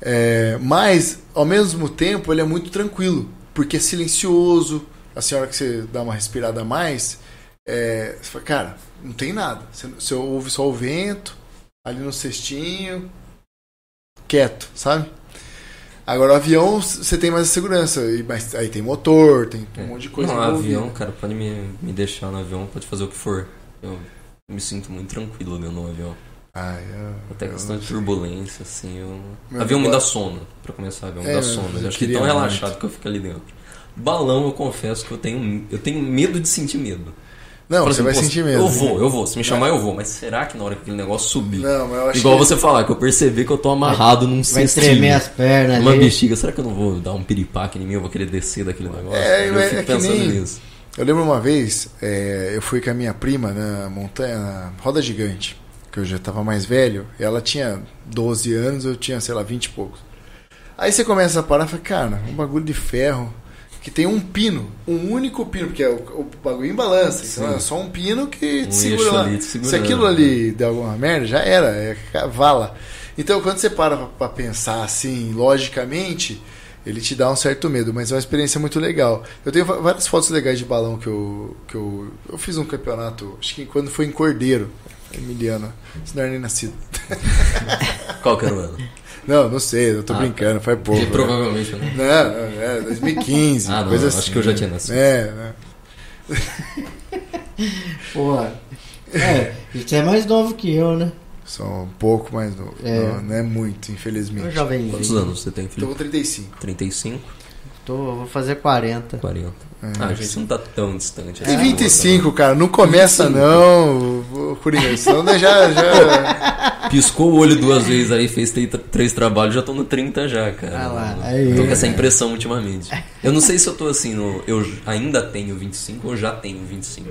É, mas, ao mesmo tempo, ele é muito tranquilo, porque é silencioso. A senhora que você dá uma respirada a mais, é, você fala, cara, não tem nada. Você, você ouve só o vento, ali no cestinho, quieto, sabe? Agora, o avião, você tem mais a segurança. e- Mas aí tem motor, tem um monte de coisa Não, avião, cara, pode me, me deixar no avião, pode fazer o que for. Eu me sinto muito tranquilo dentro do avião. Ai, eu- Até eu questão de turbulência, assim. Eu... Meu avião me pai- dá sono, pra começar, avião me É, dá mas sono. eu Eu acho que tão muito. relaxado que eu fico ali dentro. Balão, eu confesso que eu tenho, eu tenho medo de sentir medo. Não, Fala você assim, vai sentir medo. Eu vou, eu vou. Se me chamar, eu vou. Mas será que na hora que aquele negócio subir? Não, mas eu acho Igual que... você falar, que eu percebi que eu tô amarrado num Vai cestinho. tremer as pernas Uma ali. bexiga, será que eu não vou dar um piripaque em mim? Eu vou querer descer daquele negócio? É, eu é- fico é pensando nem- nisso. Eu lembro uma vez, é, eu fui com a minha prima na montanha, na roda gigante, que eu já tava mais velho, e ela tinha 12 anos, eu tinha, sei lá, 20 e poucos. Aí você começa a parar e fala, cara, um bagulho de ferro, que tem um pino, um único pino, porque é o, o bagulho em balança, então é só um pino que Um te segura ali te Se aquilo ali der alguma merda, já era, é cavala. Então quando você para pra, pra pensar assim, logicamente, ele te dá um certo medo, mas é uma experiência muito legal. Eu tenho várias fotos legais de balão que eu, que eu, eu fiz um campeonato, acho que quando foi em Cordeiro, Emiliano, se não era nem nascido. <laughs> Qual que era o ano? Não, não sei, eu tô Ah, brincando, faz pouco. Que né? provavelmente eu não. É 2015, <laughs> Ah, não, coisa assim. acho que eu já tinha nascido. É, né? <laughs> Pô. É, você é mais novo que eu, né? Só um pouco mais novo. É. Não, não é muito, Eu infelizmente. jovem. Quantos anos você tem, Tô Felipe? com 35. 35? Tô, vou fazer 40. 40. É, ah, a gente não tá tão distante. E assim, 25, cara, não começa 25. não, Coringa, senão já, já... <laughs> Piscou o olho duas vezes aí, fez três, três trabalhos, já tô no 30 já, cara. Ah lá, aí. Tô com essa impressão ultimamente. Eu não sei se eu tô assim, no, eu ainda tenho 25 ou já tenho 25.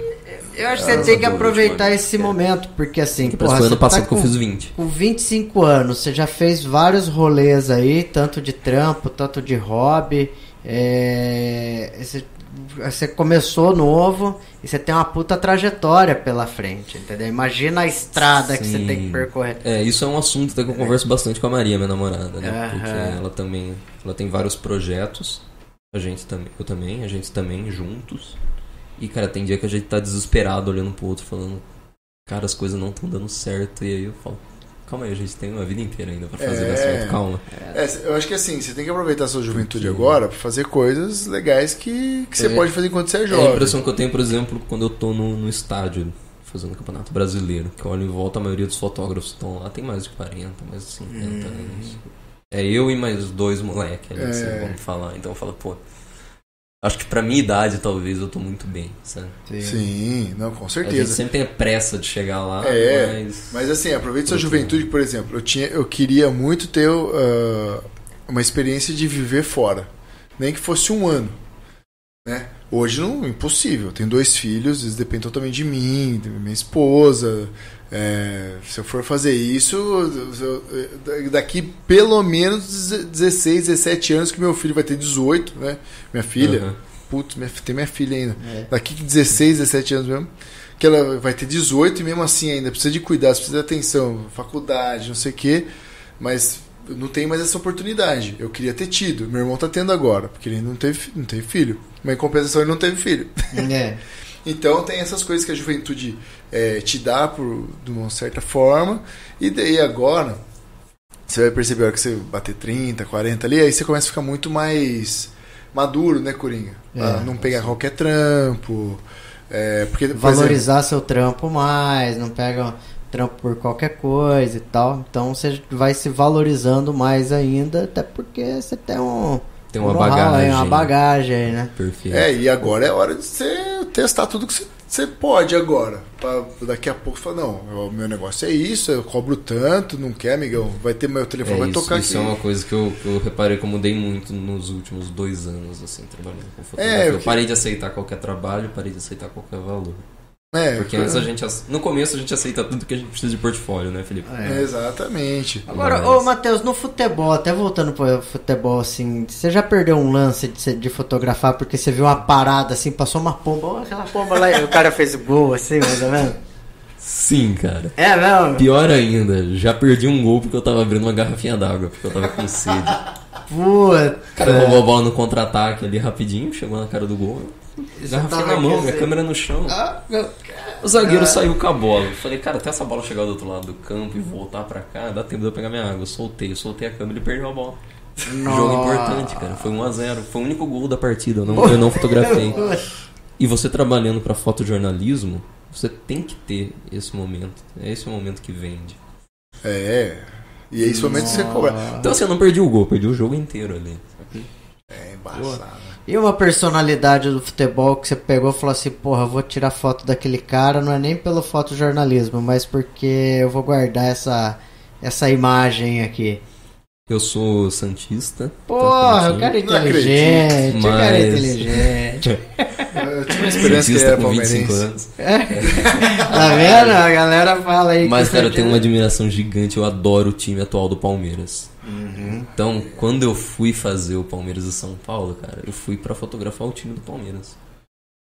Eu acho que Ah, você tem que aproveitar esse momento, porque assim, Que porra, parece que foi ano você passado tá que eu com, fiz 20. com 25 anos, você já fez vários rolês aí, tanto de trampo, tanto de hobby. É, Você, você começou novo e você tem uma puta trajetória pela frente, entendeu? Imagina a estrada que você Sim. tem que percorrer. É, isso é um assunto que eu converso bastante com a Maria, minha namorada, né? Aham. Porque ela também, ela tem vários projetos, a gente também, eu também, a gente também juntos. E cara, tem dia que a gente tá desesperado olhando pro outro falando, cara, as coisas não estão dando certo e aí eu falo, calma aí, a gente tem uma vida inteira ainda pra fazer É. calma. É, eu acho que assim, você tem que aproveitar a sua juventude agora pra fazer coisas legais que, que você É. pode fazer enquanto você é É a jovem. impressão que eu tenho, por exemplo, quando eu tô no, no estádio fazendo o campeonato brasileiro, que eu olho em volta, a maioria dos fotógrafos estão lá, tem mais de 40, mais de 50 anos. É eu e mais dois moleques ali, É. assim, vamos falar. Então eu falo, pô, acho que pra minha idade, talvez, eu tô muito bem, sabe? Sim, não, com A gente certeza. sempre tem a pressa de chegar lá, É, mas... Mas assim, aproveite sua juventude, por exemplo. Eu, tinha, eu queria muito ter uh, uma experiência de viver fora. Nem que fosse um ano. Né? Hoje não, impossível. Eu tenho dois filhos, eles dependem totalmente de mim, da minha esposa. É, se eu for fazer isso, eu- daqui pelo menos 16, 17 anos que meu filho vai ter 18, né? Minha filha. Aham. Putz, minha, tem minha filha ainda. É. Daqui 16, 17 anos mesmo. Que ela vai ter 18 e mesmo assim ainda precisa de cuidado, precisa de atenção, faculdade, não sei o quê. Mas eu não tem mais essa oportunidade. Eu queria ter tido. Meu irmão tá tendo agora, porque ele não teve, não teve filho. Mas em compensação ele não teve filho. É. <laughs> Então tem essas coisas que a juventude é, te dá por, de uma certa forma. E daí agora, você vai perceber a hora que você bater 30, 40 ali, aí você começa a ficar muito mais maduro, né, Coringa? É, Ah, não pegar qualquer trampo. é, porque, por exemplo, Valorizar seu trampo mais, não pega trampo por qualquer coisa e tal. Então você vai se valorizando mais ainda, até porque você tem um. Tem uma um bagagem. uma bagagem né? Perfeito. É, e agora é hora de você testar tudo que você Você pode agora. Pra daqui a pouco falar, não, o meu negócio é isso, eu cobro tanto, não quer, amigão. Vai ter meu telefone, É, vai isso, tocar isso aqui. é uma coisa que eu, que eu reparei que eu mudei muito nos últimos dois anos, assim, trabalhando com fotografia. É, eu o que- parei de aceitar qualquer trabalho, parei de aceitar qualquer valor. É, Porque antes a gente, no começo a gente aceita tudo que a gente precisa de portfólio, né, Felipe? É, Exatamente. Agora, Mas- ô Matheus, no futebol, até voltando pro futebol, assim, você já perdeu um lance de, de fotografar porque você viu uma parada, assim, passou uma pomba, ó, aquela pomba lá e o cara fez gol, assim, mais ou menos? Sim, cara. É mesmo? Pior ainda, já perdi um gol porque eu tava abrindo uma garrafinha d'água, porque eu tava com sede. Puta. O cara roubou a bola no contra-ataque ali rapidinho, chegou na cara do gol. Garrafinha na mão, minha câmera no chão. Ah, meu- O zagueiro saiu com a bola. Eu Falei, cara, até essa bola chegar do outro lado do campo e voltar pra cá, dá tempo de eu pegar minha água. Eu soltei, eu soltei a câmera e perdeu a bola. Jogo importante, cara. Foi 1x0. Foi o único gol da partida. Eu não, eu não fotografei. <laughs> E você trabalhando pra fotojornalismo, você tem que ter esse momento. É esse o momento que vende. É. E é esse momento que você cobra. Então assim, eu não perdi o gol, perdi o jogo inteiro ali. É embaçado. E uma personalidade do futebol que você pegou e falou assim, porra, eu vou tirar foto daquele cara, não é nem pelo fotojornalismo, mas porque eu vou guardar essa, essa imagem aqui. Eu sou santista. Porra, o tá cara é inteligente, o cara é Mas- inteligente. <laughs> Eu tinha uma esperança que Santista era com 25 palmeirense. anos. Tá vendo? A galera fala aí Mas, que cara, eu tenho uma admiração gigante. Eu adoro o time atual do Palmeiras. Então, quando eu fui fazer o Palmeiras e São Paulo, cara, eu fui pra fotografar o time do Palmeiras.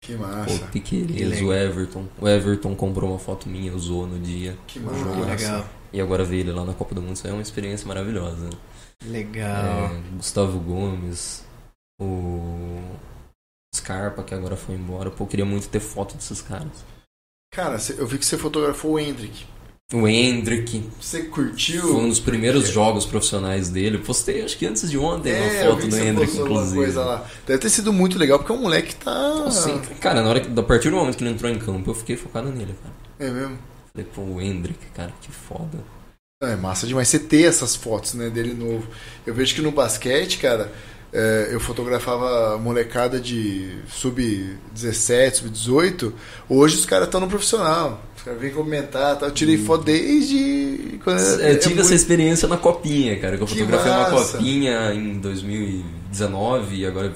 Que Pô, massa. Piqueires, o Everton. O Everton comprou uma foto minha, usou no dia. Que massa. legal. E agora ver ele lá na Copa do Mundo. Isso é uma experiência maravilhosa. Legal. É, Gustavo Gomes, o Scarpa, que agora foi embora. Pô, eu queria muito ter foto desses caras. Cara, eu vi que você fotografou o Hendrick. O Hendrick, Você curtiu? foi um dos primeiros jogos profissionais dele. Postei, acho que antes de ontem, É, uma foto do Hendrick, inclusive. coisa lá. Deve ter sido muito legal, porque o moleque tá. Assim, cara, na hora que, a partir do momento que ele entrou em campo, eu fiquei focado nele, cara. É mesmo? Falei, pô, o Hendrick, cara, que foda. É massa demais você ter essas fotos né, dele novo. Eu vejo que no basquete, cara, é, eu fotografava molecada de sub-17, sub-18. Hoje os caras estão no profissional. Os caras vêm comentar. Tá? Eu tirei foto desde. Quando É, Eu tive muito- essa experiência na copinha, cara. Que eu Que fotografei uma copinha em 2019 e agora.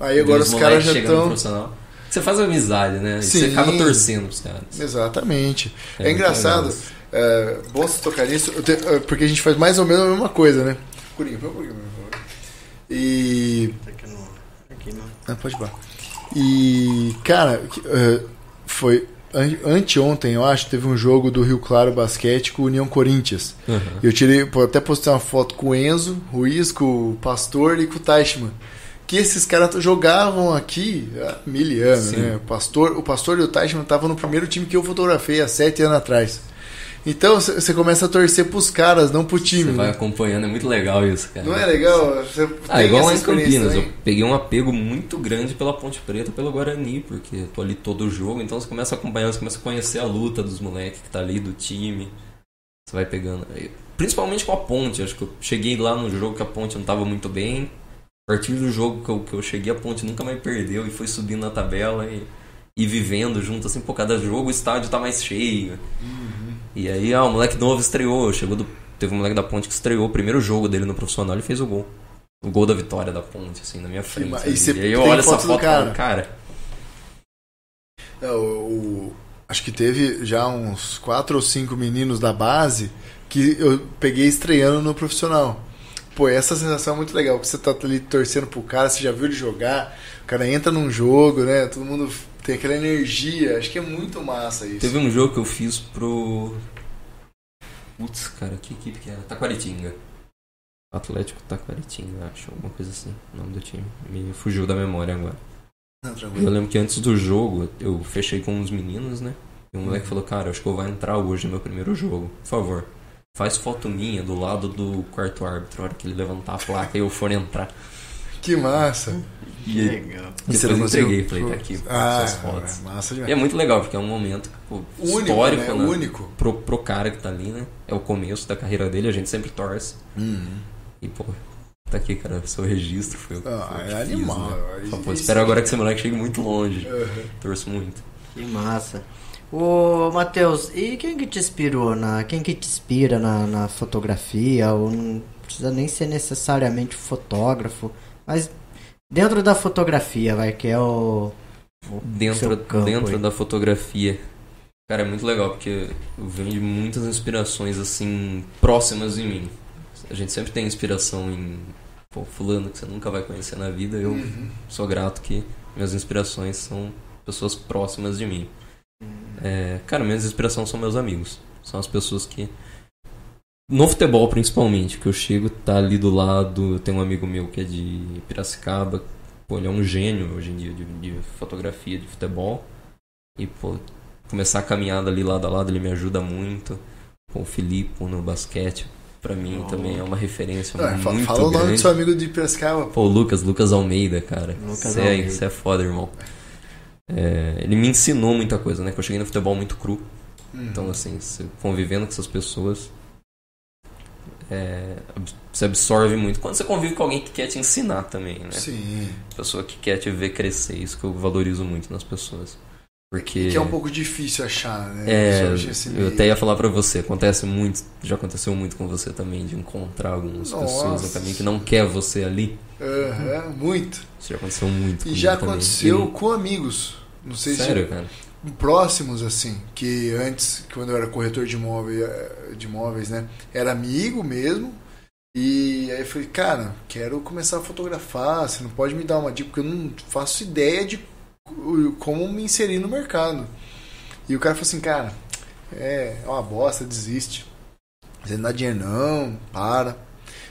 Aí agora os caras já estão. Você faz amizade, né? E Sim. Você acaba torcendo pros caras. Exatamente. É, É muito engraçado. É, bom você tocar nisso, eu te- é, porque a gente faz mais ou menos a mesma coisa, né? Curinho, põe um pouquinho, por favor. E. Ah, pode ir E, cara, é, foi an- anteontem, eu acho, teve um jogo do Rio Claro Basquete com o União Corinthians. Uhum. Eu tirei, até postei uma foto com o Enzo, Ruiz, com o Pastor e com o Teichmann. Que esses caras jogavam aqui há mil anos, Sim. né? O Pastor, o Pastor e o Teichmann estavam no primeiro time que eu fotografei há sete anos atrás. Então você começa a torcer pros caras, não pro time. Você vai né? acompanhando, é muito legal isso, cara. Não é legal? Você Ah, igual lá em Campinas, eu peguei um apego muito grande pela Ponte Preta, pelo Guarani, porque eu tô ali todo o jogo, então você começa a acompanhar, você começa a conhecer a luta dos moleques que tá ali, do time. Você vai pegando. Principalmente com a Ponte, acho que eu cheguei lá no jogo que a Ponte não tava muito bem. A partir do jogo que eu, que eu cheguei, a Ponte nunca mais perdeu e foi subindo na tabela e, e vivendo junto, assim, por cada jogo o estádio tá mais cheio. E aí, ah, o moleque novo estreou, chegou do. Teve um moleque da Ponte que estreou o primeiro jogo dele no profissional e fez o gol. O gol da vitória da Ponte, assim, na minha frente. e E aí eu olho essa foto do cara? falo, cara, É, o- o- acho que teve já uns quatro ou cinco meninos da base que eu peguei estreando no profissional. Pô, essa sensação é muito legal, que você tá ali torcendo pro cara, você já viu ele jogar, o cara entra num jogo, né? Todo mundo tem aquela energia. Acho que é muito massa isso. teve um jogo que eu fiz pro. Putz, cara, que equipe que era? Taquaritinga. Atlético Taquaritinga, acho, alguma coisa assim, o nome do time. Me fugiu da memória agora. Não, Eu lembro que antes do jogo eu fechei com uns meninos, né? E o moleque falou, cara, acho que eu vou entrar hoje no meu primeiro jogo. Por favor, faz foto minha do lado do quarto árbitro, na hora que ele levantar a placa e eu for entrar. Que massa. E aí, Legal. depois Você não eu conseguiu- entreguei, falei, tá aqui, Ah, essas fotos. é massa E é muito legal, porque é um momento pô, Único, histórico, né? né? Único. Pro, pro cara que tá ali, né? É o começo da carreira dele, a gente sempre torce. Uhum. E, pô, tá aqui, cara, seu registro foi o que Ah, foi o que é fiz, animal. né? Só, pô, espero agora que esse moleque chegue muito longe. Uhum. Torço muito. Que massa. Ô, Matheus, e quem que te inspirou na. Quem que te inspira na, na fotografia? Ou não precisa nem ser necessariamente fotógrafo, mas dentro da fotografia, vai, que é o. o Dentro, seu campo dentro aí. da fotografia. Cara, é muito legal porque eu venho de muitas inspirações assim próximas de mim. A gente sempre tem inspiração em pô, fulano que você nunca vai conhecer na vida. Eu sou grato que minhas inspirações são pessoas próximas de mim. É, cara, minhas inspirações são meus amigos. São as pessoas que no futebol principalmente, que eu chego, tá ali do lado, tem um amigo meu que é de Piracicaba, pô, ele é um gênio hoje em dia de, de fotografia, de futebol. E, pô, começar a caminhada ali lado a lado, ele me ajuda muito. Pô, o Filipe no basquete, pra mim também é uma referência fa- muito fala o nome grande. do seu amigo de Piracicaba. Pô, o Lucas, Lucas Almeida, cara. Lucas Você é, Almeida. cê é foda, irmão. É, ele me ensinou muita coisa, né? Que eu cheguei no futebol muito cru. Uhum. Então, assim, convivendo com essas pessoas, é, você absorve muito. Quando você convive com alguém que quer te ensinar também, né? Sim. Pessoa que quer te ver crescer, isso que eu valorizo muito nas pessoas. Porque. Que é um pouco difícil achar, né? É, esse eu até ia falar pra você, acontece muito, já aconteceu muito com você também, de encontrar algumas Nossa. pessoas no caminho que não quer você ali. Aham, muito. Isso já aconteceu muito. E já também. aconteceu E- com amigos. Não sei Sério, se cara? Próximos assim, que antes, quando eu era corretor de imóveis, de imóveis, né, era amigo mesmo. E aí eu falei, cara, quero começar a fotografar, você não pode me dar uma dica, porque eu não faço ideia de co- como me inserir no mercado. E o cara falou assim, cara, é uma bosta, desiste. Você não dá dinheiro não, para.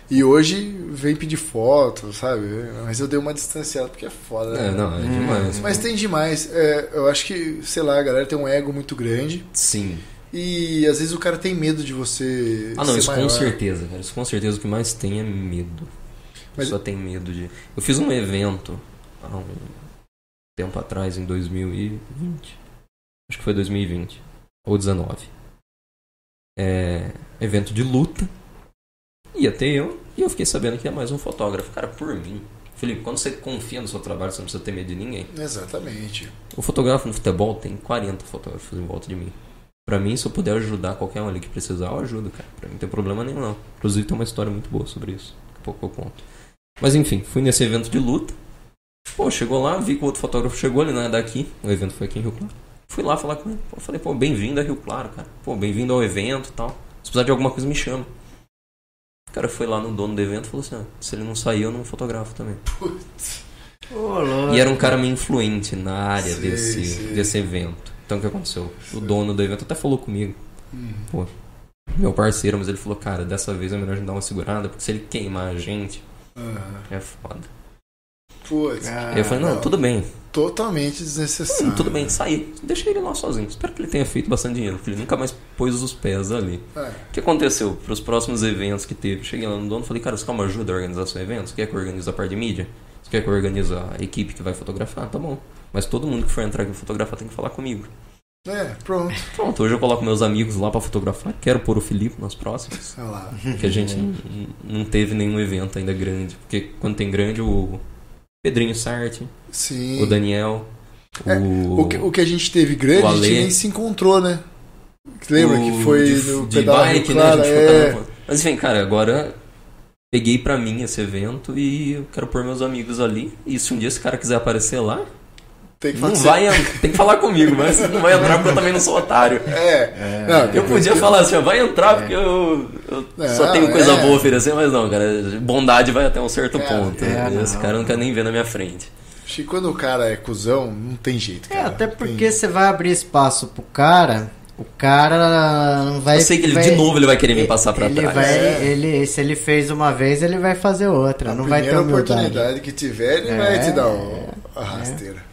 E hoje vem pedir foto, sabe? Mas eu dei uma distanciada porque é foda, né? É, não, é demais. Mas tem demais. É, eu acho que, sei lá, a galera tem um ego muito grande. Sim. E às vezes o cara tem medo de você. Ah, não, isso maior. com certeza, cara. Isso com certeza o que mais tem é medo. Mas- Só tem medo de. Eu fiz um evento há um tempo atrás, em 2020. Acho que foi 2020. Ou 19. É. Evento de luta. Ia ter eu. E eu fiquei sabendo que ia mais um fotógrafo. Cara, por mim. Felipe, quando você confia no seu trabalho, você não precisa ter medo de ninguém. Exatamente. O fotógrafo no futebol tem 40 fotógrafos em volta de mim. Pra mim, se eu puder ajudar qualquer um ali que precisar, eu ajudo, cara. Pra mim não tem problema nenhum, não. Inclusive, tem uma história muito boa sobre isso. Daqui a pouco eu conto. Mas enfim, fui nesse evento de luta. Pô, chegou lá, vi que o outro fotógrafo chegou, ele não é daqui. O evento foi aqui em Rio Claro. Fui lá falar com ele. Pô, falei, pô, bem-vindo a Rio Claro, cara. Pô, bem-vindo ao evento e tal. Se precisar de alguma coisa, me chama. O cara foi lá no dono do evento e falou assim: ah, se ele não sair, eu não fotografo também. Louco. E era um cara meio influente na área Sei, desse, sei. desse evento. Então o que aconteceu? O dono do evento até falou comigo. Hum. Pô, meu parceiro, mas ele falou, cara, dessa vez é melhor a gente dar uma segurada, porque se ele queimar a gente, Aham. é foda. Putz, Ah, Aí eu falei, não, não. tudo bem. totalmente desnecessário. Hum, tudo bem, saí. Deixei ele lá sozinho. Espero que ele tenha feito bastante dinheiro, porque ele nunca mais pôs os pés ali. É. O que aconteceu? Para os próximos eventos que teve, cheguei lá no dono e falei, cara, você quer uma ajuda a organizar seu evento? Você quer que eu organize a parte de mídia? Você quer que eu organize a equipe que vai fotografar? Tá bom. Mas todo mundo que for entrar aqui fotografar tem que falar comigo. É, pronto. Pronto, hoje eu coloco meus amigos lá pra fotografar. Quero pôr o Felipe nas próximas. Olha lá. Porque a gente <laughs> não teve nenhum evento ainda grande. Porque quando tem grande, o Pedrinho Sarti, Sim. o Daniel, É, o. O que, o que a gente teve grande, a gente nem se encontrou, né? Lembra o que foi de, no de pedal bike, Clara? né? É. Mas enfim, cara, agora peguei pra mim esse evento e eu quero pôr meus amigos ali. E se um dia esse cara quiser aparecer lá, Tem que não fazer. vai, tem que falar comigo, mas não vai entrar porque eu também não sou otário. É. Não, Eu podia que- falar assim, ó, vai entrar porque eu, eu Não, só tenho coisa é. boa a oferecer, mas não, cara, bondade vai até um certo É, ponto. é, Esse cara não quer nem ver na minha frente. Acho que quando o cara é cuzão, não tem jeito, É, cara. até Tem- porque você vai abrir espaço pro cara, o cara não vai. eu sei que ele, vai- de novo ele vai querer me passar pra ele trás. Vai, É. ele, se ele fez uma vez, ele vai fazer outra. A não vai ter primeira humildade. oportunidade que tiver, ele É, vai te dar um- a rasteira.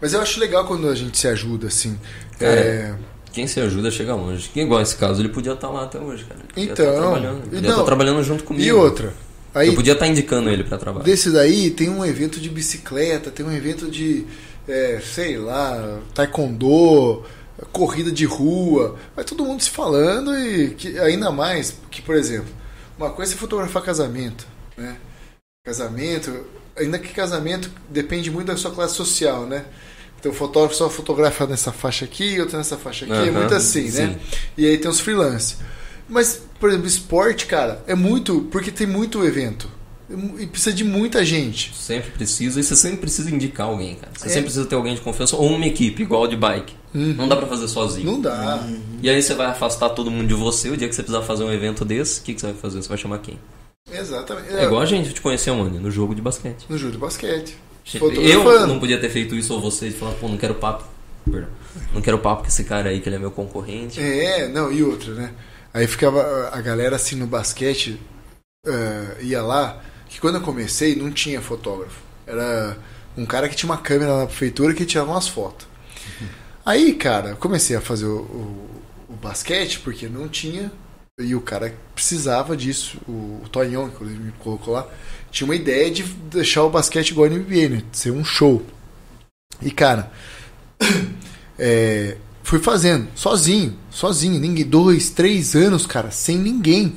Mas eu acho legal quando a gente se ajuda, assim. Cara, É, Quem se ajuda chega longe. Quem igual esse caso, ele podia estar lá até hoje, cara. Ele podia Então, estar trabalhando, ele não, estar trabalhando junto comigo. E outra. Aí, Eu podia estar indicando ele pra trabalho. desse daí, tem um evento de bicicleta, tem um evento de, é, sei lá, taekwondo, corrida de rua. Vai todo mundo se falando e que, ainda mais que, por exemplo, uma coisa é fotografar casamento, né? Casamento, ainda que casamento depende muito da sua classe social, né? Então o fotógrafo só fotografa nessa faixa aqui, outro nessa faixa aqui, é muito assim, né? sim. E aí tem os freelance. Mas, por exemplo, esporte, cara, é muito. Porque tem muito evento. E precisa de muita gente. Sempre precisa, e você sempre precisa indicar alguém, cara. Você É. sempre precisa ter alguém de confiança ou uma equipe, igual de bike. Não dá pra fazer sozinho. Não dá. E aí você vai afastar todo mundo de você. O dia que você precisar fazer um evento desse, o que, que você vai fazer? Você vai chamar quem? Exatamente. É igual a gente te conheceu, mano, no jogo de basquete. No jogo de basquete. Eu não podia ter feito isso ou você de falar, pô, não quero papo. Perdão. Não quero papo com esse cara aí, que ele é meu concorrente. É, não, e outra, né? Aí ficava a galera assim no basquete, eh, ia lá, que quando eu comecei não tinha fotógrafo. Era um cara que tinha uma câmera na prefeitura que tirava umas fotos. Aí, cara, eu comecei a fazer o, o- o basquete porque não tinha. E o cara precisava disso. O, o Tonhão, que inclusive me colocou lá, tinha uma ideia de deixar o basquete igual a NBA, né? De ser um show. E, cara, <coughs> é, fui fazendo, sozinho, sozinho, ninguém, dois, três anos, cara, sem ninguém.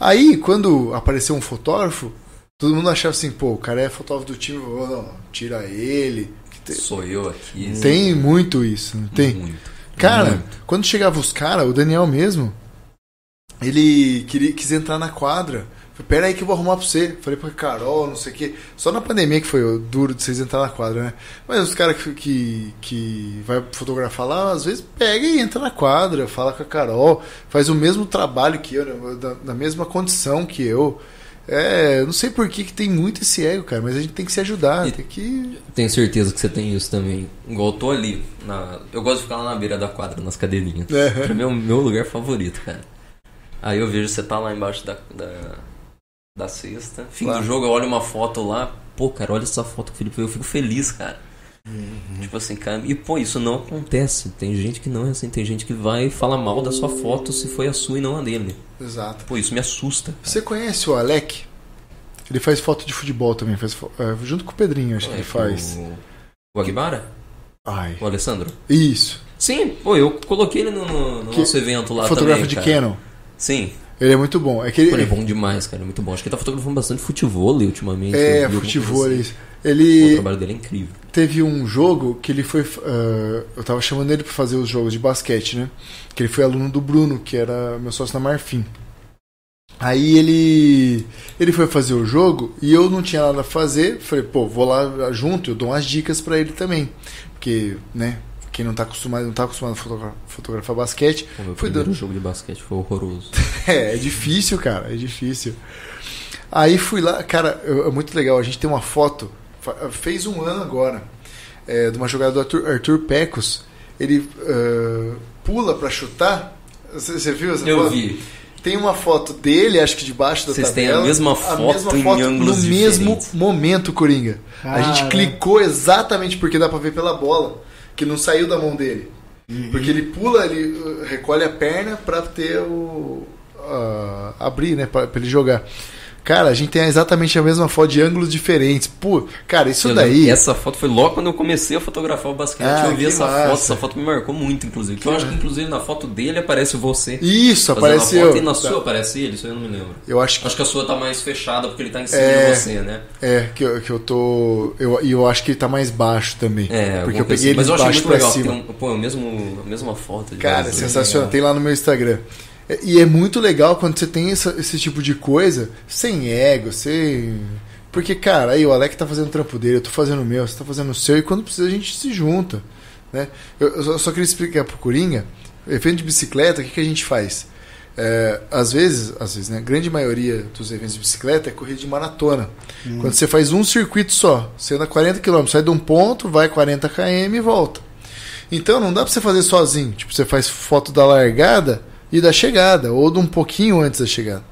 Aí, quando apareceu um fotógrafo, todo mundo achava assim, pô, o cara é fotógrafo do time, vou, não, tira ele. Que te- Sou eu aqui. Tem muito isso, não tem? Muito. Cara, Muito. quando chegava os caras, o Daniel mesmo, ele queria, quis entrar na quadra. Falei, pera aí que eu vou arrumar pra você. Falei pra Carol, não sei o quê. Só na pandemia que foi o duro de vocês entrar na quadra, né? Mas os caras que, que, que vai fotografar lá, às vezes pega e entra na quadra, fala com a Carol, faz o mesmo trabalho que eu, né? da, da mesma condição que eu. É, não sei por que, que tem muito esse ego, cara, mas a gente tem que se ajudar, E- tem que. Tenho certeza que você tem isso também. Igual eu tô ali. Na... Eu gosto de ficar lá na beira da quadra, nas cadeirinhas. É. Pra mim é o meu lugar favorito, cara. Aí eu vejo você tá lá embaixo da, da, da cesta. Fim Claro. do jogo, eu olho uma foto lá. Pô, cara, olha essa foto, Felipe. Eu fico feliz, cara. Tipo assim, cara. E pô, isso não acontece. Tem gente que não é assim. Tem gente que vai falar mal da sua foto se foi a sua e não a dele. Exato. Pô, isso me assusta. Você conhece o Alec? Ele faz foto de futebol também, faz é, junto com o Pedrinho, acho que ele faz. O, o Aguibara? Ai. O Alessandro? Isso. Sim, pô, eu coloquei ele no, no- no Que- nosso evento lá Fotógrafo também, de cara. Canon. Sim, Ele é muito bom. É que Pô, ele é ele, bom demais, cara, é muito bom. Acho que ele tá fotografando bastante futebol ultimamente. é, alguma futebol. assim. Pô, O Ele trabalho dele é incrível. teve um jogo que ele foi. ah, eu tava chamando ele pra fazer os jogos de basquete, né? Que ele foi aluno do Bruno, que era meu sócio na Marfim. Aí ele ele foi fazer o jogo e eu não tinha nada a fazer. Falei, pô, vou lá junto, eu dou umas dicas pra ele também. Porque, né, quem não tá acostumado, não tá acostumado a fotogra- fotografar basquete, O meu Foi primeiro dando- jogo de basquete foi horroroso. <laughs> É, é difícil, cara, é difícil. Aí fui lá, cara, é muito legal. A gente tem uma foto, fez um ano agora, é, de uma jogada do Arthur, Arthur Pecos. Ele ah, pula pra chutar. Você, viu essa Eu foto? vi. Tem uma foto dele, acho que debaixo da Vocês têm tabela. a mesma foto em ângulos no mesmo diferentes. momento, Coringa. A gente clicou exatamente porque dá pra ver pela bola, que não saiu da mão dele. Porque ele pula, ele uh, recolhe a perna pra ter o. ah, abrir, né? Pra, pra ele jogar. Cara, a gente tem exatamente a mesma foto de ângulos diferentes. Pô, cara, isso Eu daí. Essa foto foi logo quando eu comecei a fotografar o basquete. Ah, eu vi essa massa. foto. Essa foto me marcou muito, inclusive. Que eu acho que, inclusive, na foto dele aparece você. Isso, fazendo a apareceu. foto, e na sua aparece ele, isso eu não me lembro. Eu acho que. Acho que a sua tá mais fechada porque ele tá em cima É. de você, né? É, que eu, que eu tô. Eu, e eu acho que ele tá mais baixo também. É, porque eu peguei assim. ele Mas eu achei baixo muito pra legal. cima. Tem um, pô, é a mesma foto. de Cara, né? sensacional. Tem lá no meu Instagram. E é muito legal quando você tem essa- esse tipo de coisa, sem ego, sem. Porque, cara, aí o Alec tá fazendo o trampo dele, eu tô fazendo o meu, você tá fazendo o seu, e quando precisa a gente se junta. Né? Eu, eu só- só queria explicar pro Coringa, evento de bicicleta, o que, que a gente faz? É, às vezes, às vezes, né? A grande maioria dos eventos de bicicleta é corrida de maratona. Quando você faz um circuito só, você anda 40 km, sai de um ponto, vai 40 km e volta. Então não dá pra você fazer sozinho. Tipo, você faz foto da largada e da chegada, ou de um pouquinho antes da chegada.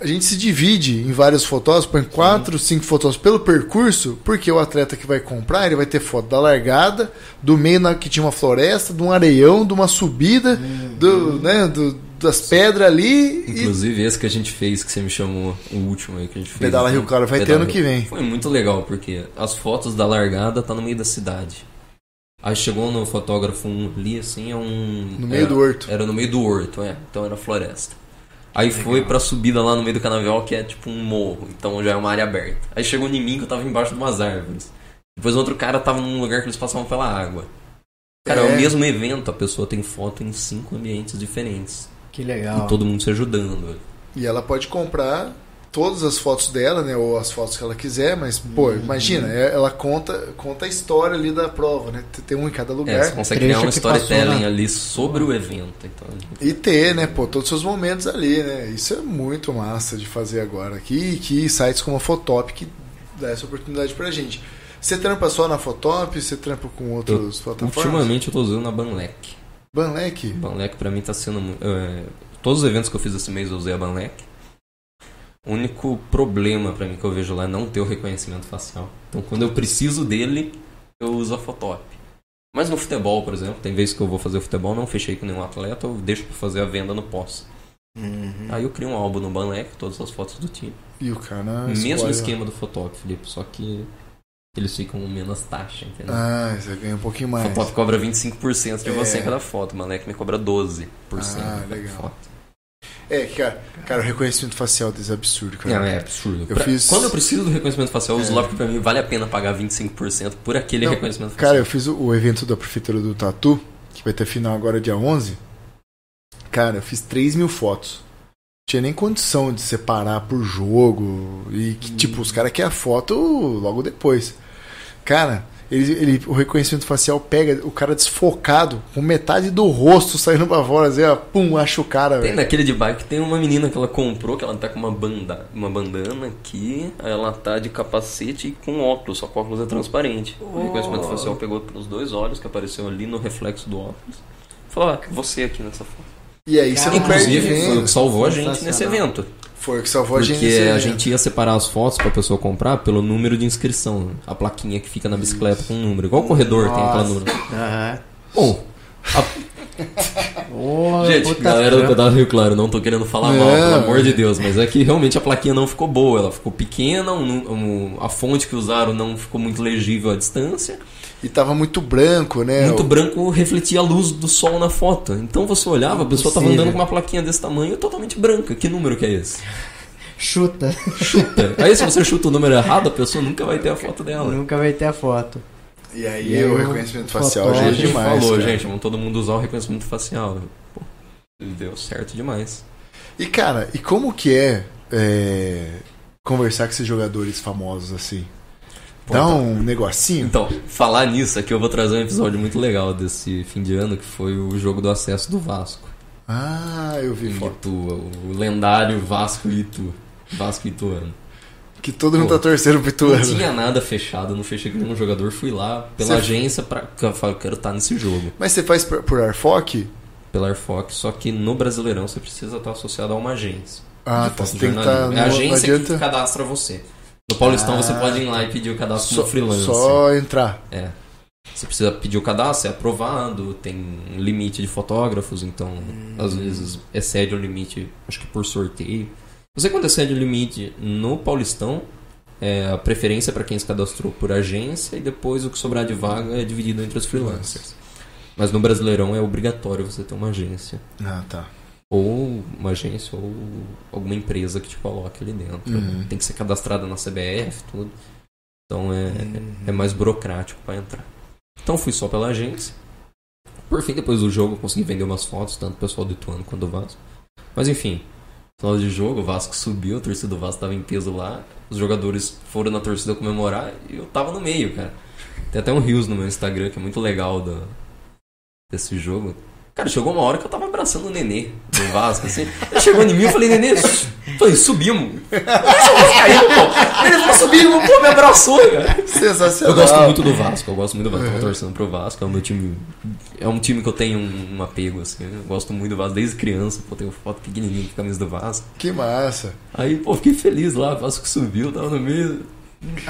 A gente se divide em vários fotógrafos, põe quatro, cinco fotógrafos pelo percurso, porque o atleta que vai comprar, ele vai ter foto da largada, do meio na, que tinha uma floresta, de um areião, de uma subida, do, né, do- das pedras ali. e- Inclusive esse que a gente fez, que você me chamou, o último aí que a gente fez. Pedala Rio Claro, vai ter Pedala ano Rio. que vem. Foi muito legal, porque as fotos da largada tá no meio da cidade. Aí chegou no fotógrafo um ali, assim, é um... No meio era- do horto. Era no meio do horto, é. Então era floresta. Aí foi pra subida lá no meio do canavial, que é tipo um morro. Então já é uma área aberta. Aí chegou em mim que eu tava embaixo de umas árvores. Depois outro cara tava num lugar que eles passavam pela água. Cara, é, É. o mesmo evento, a pessoa tem foto em cinco ambientes diferentes. Que legal. E todo mundo se ajudando. E ela pode comprar todas as fotos dela, né? Ou as fotos que ela quiser, mas, pô, Uhum. imagina, é- ela conta, conta a história ali da prova, né? Tem um em cada É, lugar. você consegue criar um passou storytelling na- ali sobre o evento. Então, E ter, né, pô, todos os seus momentos ali, né? Isso é muito massa de fazer agora. Que, que sites como a Fotop que dá essa oportunidade pra gente. Você trampa só na Fotop? Você trampa com outras plataformas? ultimamente eu tô usando a Banlec. Banlec? Banlec pra mim tá sendo. é, todos os eventos que eu fiz esse mês eu usei a Banlec. O único problema pra mim que eu vejo lá é não ter o reconhecimento facial. Então quando eu preciso dele, eu uso a Photop. Mas no futebol, por exemplo, tem vezes que eu vou fazer o futebol, não fechei com nenhum atleta, eu deixo pra fazer a venda no pós. Uhum. Aí eu crio um álbum no Banlec, todas as fotos do time. E o cara. Mesmo esquema do Photop, Felipe, só que eles ficam com menos taxa, entendeu? Ah, você ganha um pouquinho O mais. Photop cobra 25% de você É. em cada foto, o Banlec me cobra 12% Ah, legal. foto. É, cara, cara, o reconhecimento facial deles é absurdo, cara. Não, é absurdo. Eu Pra- fiz- Quando eu preciso do reconhecimento facial, eu uso É. lá porque pra mim vale a pena pagar 25% por aquele Não, reconhecimento facial. Cara, eu fiz o, evento da Prefeitura do Tatu, que vai ter final agora dia 11. Cara, eu fiz 3 mil fotos. Não tinha nem condição de separar por jogo. E que, tipo, os caras querem a foto logo depois. Cara, ele, ele- o reconhecimento facial pega o cara desfocado, com metade do rosto saindo pra fora, assim, ó, pum, acha o cara, Tem velho. naquele de bike, tem uma menina que ela comprou, que ela tá com uma, banda, uma bandana aqui, aí ela tá de capacete e com óculos, só que o óculos é transparente. O reconhecimento facial pegou pelos dois olhos, que apareceu ali no reflexo do óculos. Falou, ah, você aqui nessa foto. E aí você não perde Inclusive, foi o que salvou a gente nesse evento. Foi o que salvou a gente Porque a gente ia separar as fotos pra pessoa comprar pelo número de inscrição. A plaquinha que fica na bicicleta com o número. Igual o corredor tem aquela Nossa. número. Aham. Bom, Ô, Gente, puta galera do. Pedaço Rio Claro, não tô querendo falar Não. mal, pelo amor de Deus, mas é que realmente a plaquinha não ficou boa, ela ficou pequena, um um- a fonte que usaram não ficou muito legível à distância, E tava muito branco, né? muito O- branco refletia a luz do sol na foto. Então você olhava, a pessoa tava andando com uma plaquinha desse tamanho totalmente branca. Que número que é esse? Chuta. Chuta. <laughs> Aí se você chuta o número errado, a pessoa nunca vai ter a foto dela. Nunca vai ter a foto. E aí, E aí o reconhecimento facial já é gente demais. falou, cara. gente, vamos todo mundo usar o reconhecimento facial. Pô, deu certo demais. E cara, e como que é, é, conversar com esses jogadores famosos assim? Pô, Dá tá. um negocinho? Então, falar nisso aqui, eu vou trazer um episódio muito legal desse fim de ano, que foi o jogo do acesso do Vasco. Ah, eu vi foto. Itu, o lendário Vasco e Itu. Vasco e Ituano. Que todo mundo Pô, tá torcendo pro Não Ituano. tinha nada fechado, não fechei com nenhum jogador, fui lá pela Você- agência pra. Eu falo, quero estar nesse jogo. Mas você faz por, Arfoc? Pela Airfox, só que no Brasileirão você precisa estar associado a uma agência. Ah, tá. Você tem que estar. jornalismo. é a não agência adianta que cadastra você. No Paulistão Ah, você pode ir lá e pedir o cadastro só, no freelancer. só entrar. É. Você precisa pedir o cadastro, é aprovado, tem um limite de fotógrafos, então às vezes excede o limite, acho que por sorteio. Você quando excede o limite no Paulistão, é a preferência para quem se cadastrou por agência e depois o que sobrar de vaga é dividido entre os freelancers. Mas no Brasileirão é obrigatório você ter uma agência. Ah, tá. Ou uma agência ou alguma empresa que te coloque ali dentro. Uhum. Tem que ser cadastrada na CBF, tudo. Então é, Uhum. é mais burocrático para entrar. Então fui só pela agência. Por fim, depois do jogo, eu consegui vender umas fotos, tanto o pessoal do Ituano quanto do Vasco. Mas enfim, final de jogo, o Vasco subiu, a torcida do Vasco tava em peso lá. Os jogadores foram na torcida comemorar e eu tava no meio, cara. Tem até um Rios no meu Instagram que é muito legal do, desse jogo. Cara, chegou uma hora que eu tava abraçando o Nenê do Vasco, assim. Ele chegou em mim, eu falei, Nenê, falei, subimos. Caiu, pô. Ele falou, subimos, pô, me abraçou, cara. Sensacional. Eu gosto muito do Vasco, eu gosto muito do Vasco. Tô torcendo pro Vasco, é o meu time. É um time que eu tenho um, um apego, assim. Eu gosto muito do Vasco desde criança, pô, tenho foto pequenininha com a camisa do Vasco. Que massa. Aí, pô, fiquei feliz lá, o Vasco subiu, tava no meio.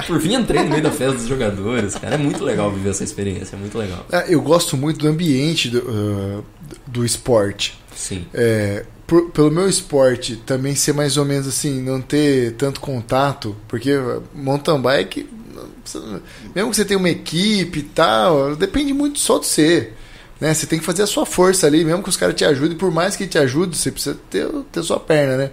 Por fim, entrei no meio da festa dos jogadores, cara. É muito legal viver essa experiência, é muito legal. Ah, Eu gosto muito do ambiente do, ah, do esporte. Sim. É, por- pelo meu esporte também ser mais ou menos assim, não ter tanto contato, porque mountain bike, mesmo que você tenha uma equipe e tal, depende muito só de você. Né? Você tem que fazer a sua força ali, mesmo que os caras te ajudem, por mais que te ajudem, você precisa ter, ter sua perna, né?